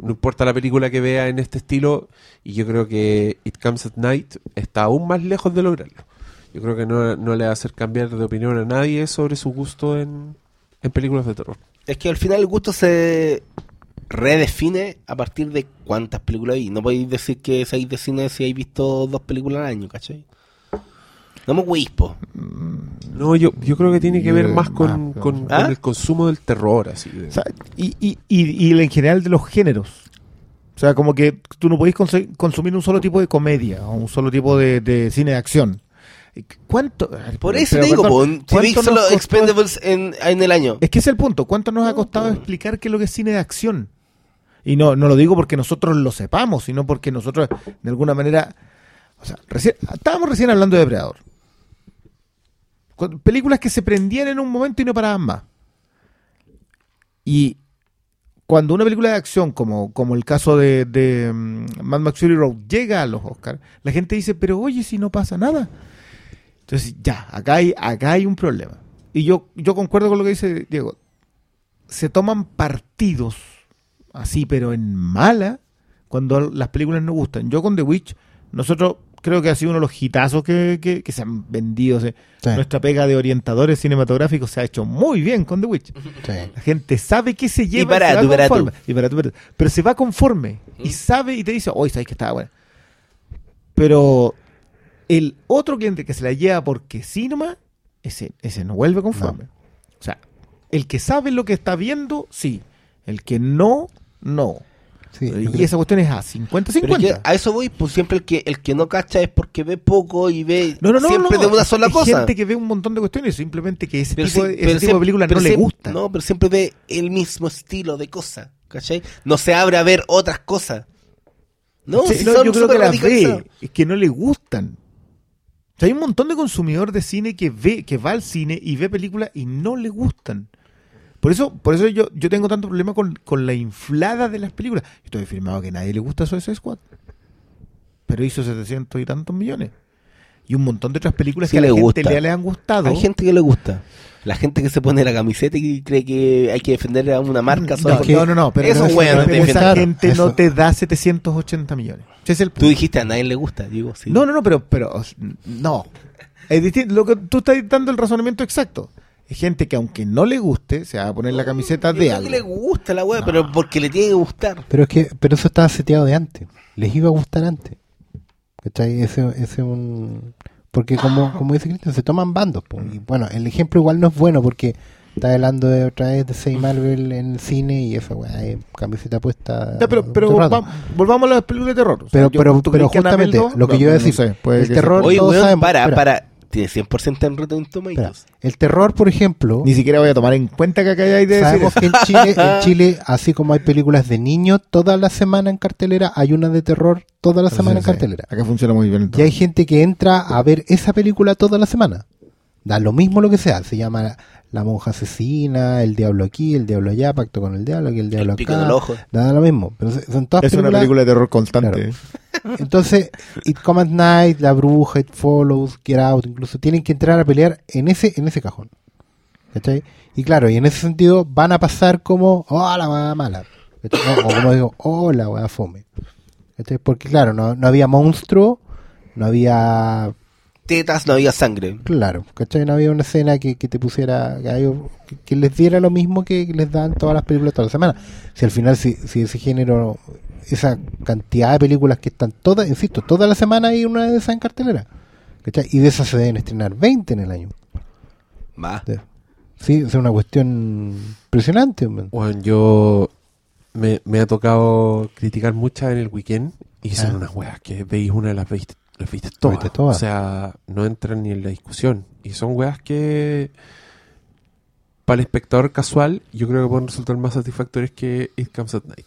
No importa la película que vea en este estilo. Y yo creo que It Comes at Night está aún más lejos de lograrlo. Yo creo que no, no le va a hacer cambiar de opinión a nadie sobre su gusto en, en películas de terror. Es que al final el gusto se redefine a partir de cuántas películas hay. No podéis decir que seáis de cine si habéis visto dos películas al año, ¿cachai? No me huís, po. No, yo, yo creo que tiene que ver más con, ah, con- ¿Ah? con el consumo del terror, así. de- O sea, y, y, y, y en general de los géneros. O sea, como que tú no podéis conse- consumir un solo tipo de comedia o un solo tipo de, de cine de acción. ¿Cuánto? Por eso te digo, veis ¿cuánto solo Expendables en, en el año. Es que ese es el punto. ¿Cuánto nos ha costado explicar qué es lo que es cine de acción? Y no, no lo digo porque nosotros lo sepamos, sino porque nosotros, de alguna manera. O sea, recién, estábamos recién hablando de Depredador. Cu- Películas que se prendían en un momento y no paraban más. Y cuando una película de acción, como, como el caso de, de mm, Mad Max Fury Road, llega a los Oscars, la gente dice, pero oye, si no pasa nada. Entonces, ya, acá hay, acá hay un problema. Y yo, yo concuerdo con lo que dice Diego. Se toman partidos así, pero en mala, cuando las películas no gustan. Yo con The Witch, nosotros creo que ha sido uno de los hitazos que, que- que se han vendido. o sea, Sí. Nuestra pega de orientadores cinematográficos se ha hecho muy bien con The Witch. Sí. La gente sabe que se lleva barato, se va barato. conforme. Y barato. Pero se va conforme. Y sabe y te dice, hoy sabes que estaba buena. Pero el otro cliente que se la lleva porque sí nomás, ese, ese no vuelve conforme. O sea, el que sabe lo que está viendo, sí. El que no, no. Sí, y esa cuestión es a 50-50. Pero es que a eso voy, pues siempre el que el que no cacha es porque ve poco y ve No, no, no, siempre de una sola Hay cosa. gente que ve un montón de cuestiones, simplemente que ese Pero tipo, de, ese tipo siempre- pero no le gusta. No, pero siempre ve el mismo estilo de cosa. ¿Cachai? No se abre a ver otras cosas. No, Sí, si son yo creo que las ve, es que no le gustan. O sea, hay un montón de consumidor de cine que ve, que va al cine y ve películas y no le gustan. Por eso, por eso yo, yo tengo tanto problema con, con la inflada de las películas. Estoy firmado que a nadie le gusta Suicide Squad. Pero hizo 700 y tantos millones. Y un montón de otras películas Sí que a la gente gusta. le, le han gustado. Hay gente que le gusta. La gente que se pone la camiseta y cree que hay que defender a una marca solo no, no, no, no, pero, Esos no, pero te esa gente Eso. no te da 780 millones. Ese es el Tú dijiste a nadie le gusta, digo, sí. No, no, no, pero, pero no. Es distinto. Lo que tú estás dando el razonamiento exacto. Es gente que aunque no le guste, se va a poner la camiseta de algo. que le gusta la weá, pero porque le tiene que gustar. Pero es que, pero eso estaba seteado de antes. Les iba a gustar antes. ¿Cachai? Ese, ese un... Porque como, como dice Cristian, se toman bandos. po. Y bueno, el ejemplo igual no es bueno porque está hablando de otra vez de Say Marvel en el cine y esa weá es camiseta puesta. Ya, pero pero volvamos a las películas de terror. O sea, Pero, yo- pero, ¿tú pero justamente 2? lo que No, yo iba a no decir, sé, el terror, Oye, todos weón, sabemos- para, espera, para. Tiene 100% en Rotten espera. Tomatoes. El terror, por ejemplo, Ni siquiera voy a tomar en cuenta que acá hay de sabemos que en Chile, en Chile, así como hay películas de niños, toda la semana en cartelera, hay una de terror toda la semana en Sí, cartelera. Acá funciona muy bien. Y entonces. hay gente que entra a ver esa película toda la semana. Da lo mismo lo que sea. Se llama La monja asesina, El diablo aquí, El diablo allá, Pacto con el diablo, aquí el diablo El pico acá. del ojo. Da lo mismo. Pero son todas Es una película de terror constante. Entonces, It Come at Night, La Bruja, It Follows, Get Out, incluso tienen que entrar a pelear en ese, en ese cajón. ¿Cachai? Y claro, y en ese sentido van a pasar como, oh, la weá mala. O como digo, oh, la weá fome. ¿Cachai? Porque claro, no, no había monstruo, no había Tetas, no había sangre. Claro, ¿cachai? No había una escena que, que te pusiera, que, hay- que- que les diera lo mismo que les dan todas las películas toda la semana. Si al final, si, si ese género, esa cantidad de películas que están todas, insisto, toda la semana hay una de esas en cartelera. ¿cachai? Y de esas se deben estrenar 20 en el año. Va. De- Sí, es una cuestión impresionante. man. Bueno, yo me, me ha tocado criticar muchas en el weekend y son Ah. unas weas que veis una de las veis, las viste todas. viste todas. O sea, no entran ni en la discusión. Y son weas que para el espectador casual yo creo que pueden resultar más satisfactorias que It Comes at Night.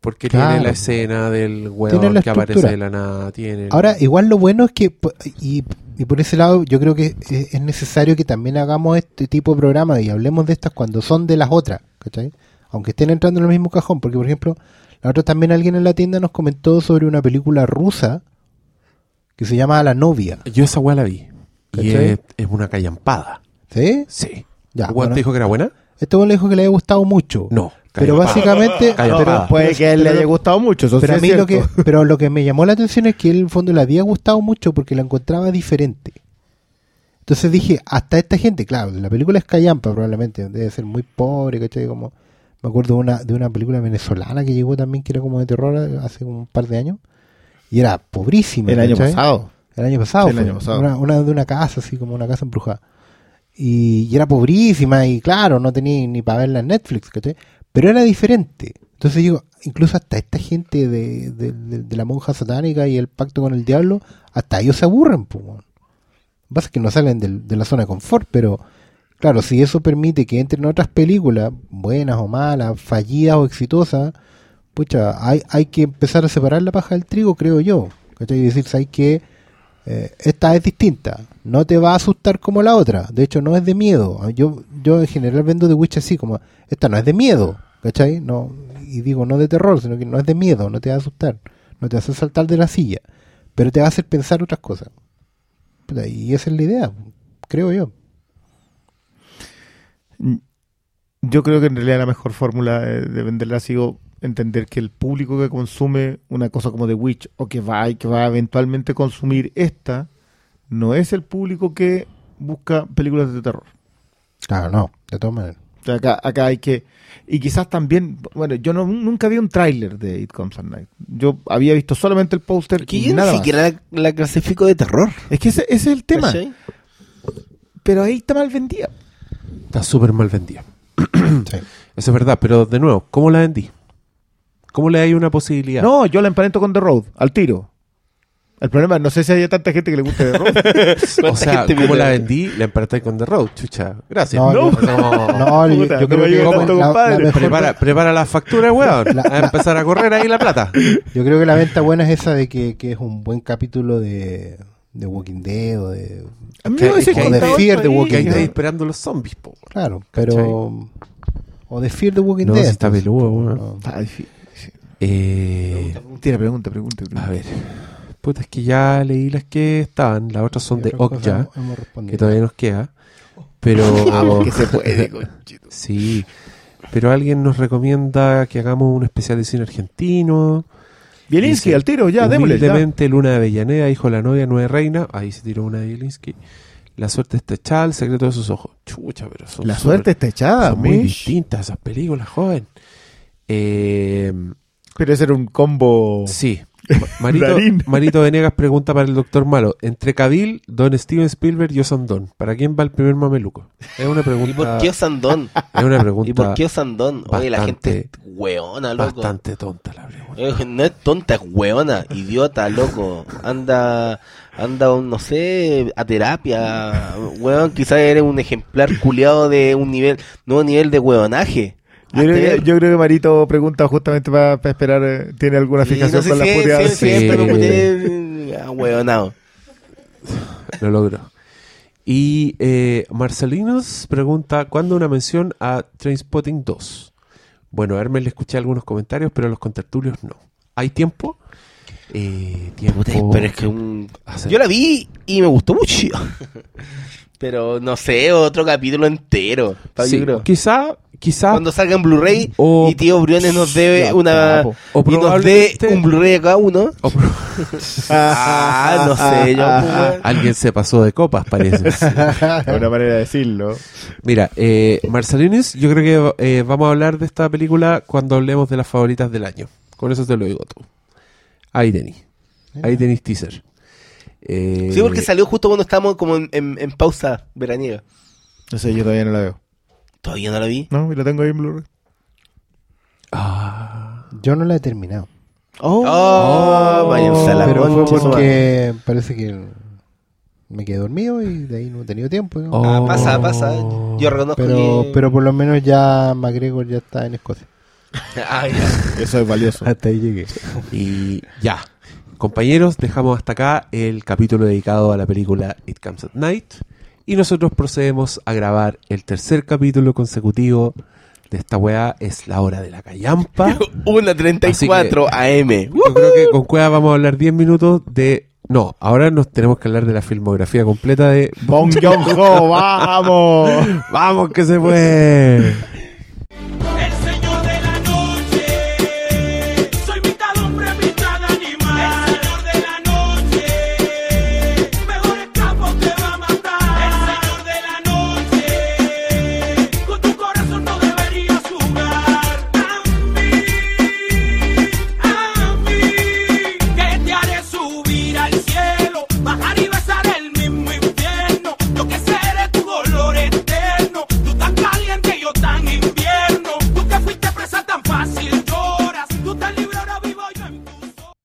Porque Claro. tiene la escena del la que aparece de la nada. Tiene el- Ahora, igual lo bueno es que, y, y por ese lado, yo creo que es, es necesario que también hagamos este tipo de programas y hablemos de estas cuando son de las otras, ¿cachai? Aunque estén entrando en el mismo cajón, porque por ejemplo, la otra también alguien en la tienda nos comentó sobre una película rusa que se llama La novia, Yo esa wea la vi. Y ¿Cachai? es, es una callampada. ¿sí? Sí. Ya, ¿El weón bueno. te dijo que era buena? Este weón le dijo que le había gustado mucho. No. Pero básicamente, pero. Puede que a él le haya gustado mucho. Eso pero sí a mí es lo que, pero lo que me llamó la atención es que él en el fondo le había gustado mucho porque la encontraba diferente. Entonces dije, hasta esta gente, claro, la película es callampa probablemente, debe ser muy pobre, ¿cachai? Como, me acuerdo de una, de una película venezolana que llegó también, que era como de terror hace un par de años, y era pobrísima. El año ¿cachai? pasado. El año pasado. Sí, el fue. año pasado. Una, una de una casa, así como una casa embrujada. Y, y era pobrísima y claro, no tenía ni para verla en Netflix, ¿cachai? Pero era diferente. Entonces digo, incluso hasta esta gente de, de, de- de la monja satánica y el pacto con el diablo, hasta ellos se aburren, pues. Lo que pasa es que no salen del- de la zona de confort, pero claro, si eso permite que entren otras películas, buenas o malas, fallidas o exitosas, pucha, hay, hay que empezar a separar la paja del trigo, creo yo. ¿Cachai? Y decir, ¿sabes qué? Eh, esta es distinta, no te va a asustar como la otra, de hecho no es de miedo. Yo, yo en general vendo The Witch así, como, esta no es de miedo, ¿cachai? No, y digo no de terror, sino que no es de miedo, no te va a asustar, no te va a hacer saltar de la silla, pero te va a hacer pensar otras cosas. Y esa es la idea, creo yo. Yo creo que en realidad la mejor fórmula de, de venderla ha sido entender que el público que consume una cosa como The Witch o que va y que va a eventualmente consumir esta no es el público que busca películas de terror. Claro, no, de todas maneras. O sea, acá, acá hay que... Y quizás también, bueno, yo no, nunca vi un tráiler de It Comes at Night. Yo había visto solamente el póster Que y yo ni nada más. siquiera la, la clasifico de terror. Es que ese, ese es el tema. ¿cachai? Pero ahí está mal vendida. Está súper mal vendida. Sí. Eso es verdad, pero de nuevo, ¿cómo la vendí? ¿Cómo le hay una posibilidad? No, yo la emparento con The Road, al tiro. El problema, no sé si hay tanta gente que le guste The Road. O ¿Cuánta sea, gente ¿cómo vio la la- vendí? La empareté con The Road, chucha. Gracias. No, No. yo- no, yo, no creo me que la- tanto, la- la Prepara, prepara la factura, weón. La- a empezar a correr ahí la plata. Yo creo que la venta buena es esa de que, que es un buen capítulo de, de Walking Dead o de... A mí Que- me hubiese que- de Fear ahí. Walking Que ahí Dead. está esperando los zombies, po. Claro, pero... O de Fear the Walking No, Dead. si está peludo, weón. no. Está difícil. Eh, Tira, pregunta, pregunta. pregunta. a ver. Puta, es que ya leí las que estaban. Las otras son ¿Qué de Okja, que todavía nos queda. Pero. Vamos, que se puede, conchito. Sí. Pero alguien nos recomienda que hagamos un especial de cine argentino. Bielinski, al tiro, ya, démosle. ya. Humildemente, Luna de Avellaneda, hijo de la novia, nueve reina. Ahí se tiró una de Bielinski. La suerte está echada, el secreto de sus ojos. Chucha, pero son La suerte está echada, son muy distintas esas películas, joven. Eh, Pero ese era un combo. sí. Ma- Marito, Venegas pregunta para el doctor Malo. Entre Cavill, Don Steven Spielberg y Osandón. ¿Para quién va el primer mameluco? Es una ¿Y pregunta. por qué Osandón? Es una pregunta ¿Y por qué Osandón? Oye, la gente es weona, loco. bastante tonta la pregunta. Eh, No es tonta, es weona, idiota, loco. Anda, anda, un, no sé, a terapia. Weón, quizás eres un ejemplar culiado de un nivel, nuevo nivel de weonaje. Yo creo, que, ver. yo creo que Marito pregunta justamente para esperar. eh, ¿Tiene alguna Sí, fijación no sé con si es- si es, Sí. pero weonado. Lo logró. Y eh, Marcelinos pregunta, ¿cuándo una mención a Trainspotting 2? Bueno, a Hermes le escuché algunos comentarios, pero a los contertulios no. ¿Hay tiempo? Eh, tiempo. Puta, pero es que un... Yo la vi y me gustó mucho. pero no sé, otro capítulo entero. Sí, yo creo. quizá, quizá, Cuando salga en Blu-ray O- y tío Briones nos debe Ya, una... O y nos dé un Blu-ray a cada uno. o pro- Ah, no sé, yo... pues, weón. alguien se pasó de copas, parece. Es una manera de decirlo. Mira, eh, Marcelinis, yo creo que eh, vamos a hablar de esta película cuando hablemos de las favoritas del año. Con eso te lo digo tú. Ahí tenis. Ahí tenis teaser. Eh, Sí, porque salió justo cuando estábamos como en, en- en pausa veraniega. No sé, yo todavía no la veo. Todavía no la vi. No, y la tengo ahí en Blu-ray. Ah, Yo no la he terminado. Oh, váyanse a la pero fue concha, porque parece que me quedé dormido y de ahí no he tenido tiempo. ¿no? Oh. Ah, pasa, pasa. Yo reconozco pero, que... pero por lo menos ya McGregor ya está en Escocia. Ah, ya. Eso es valioso. Hasta ahí llegué. y ya. Compañeros, dejamos hasta acá el capítulo dedicado a la película It Comes at Night. Y nosotros procedemos a grabar el tercer capítulo consecutivo de esta weá. Es la hora de la callampa. 1.34 AM. Yo creo que con Cueva vamos a hablar 10 minutos de... No, ahora nos tenemos que hablar de la filmografía completa de... Bong Joon-ho, vamos. ¡Vamos que se puede!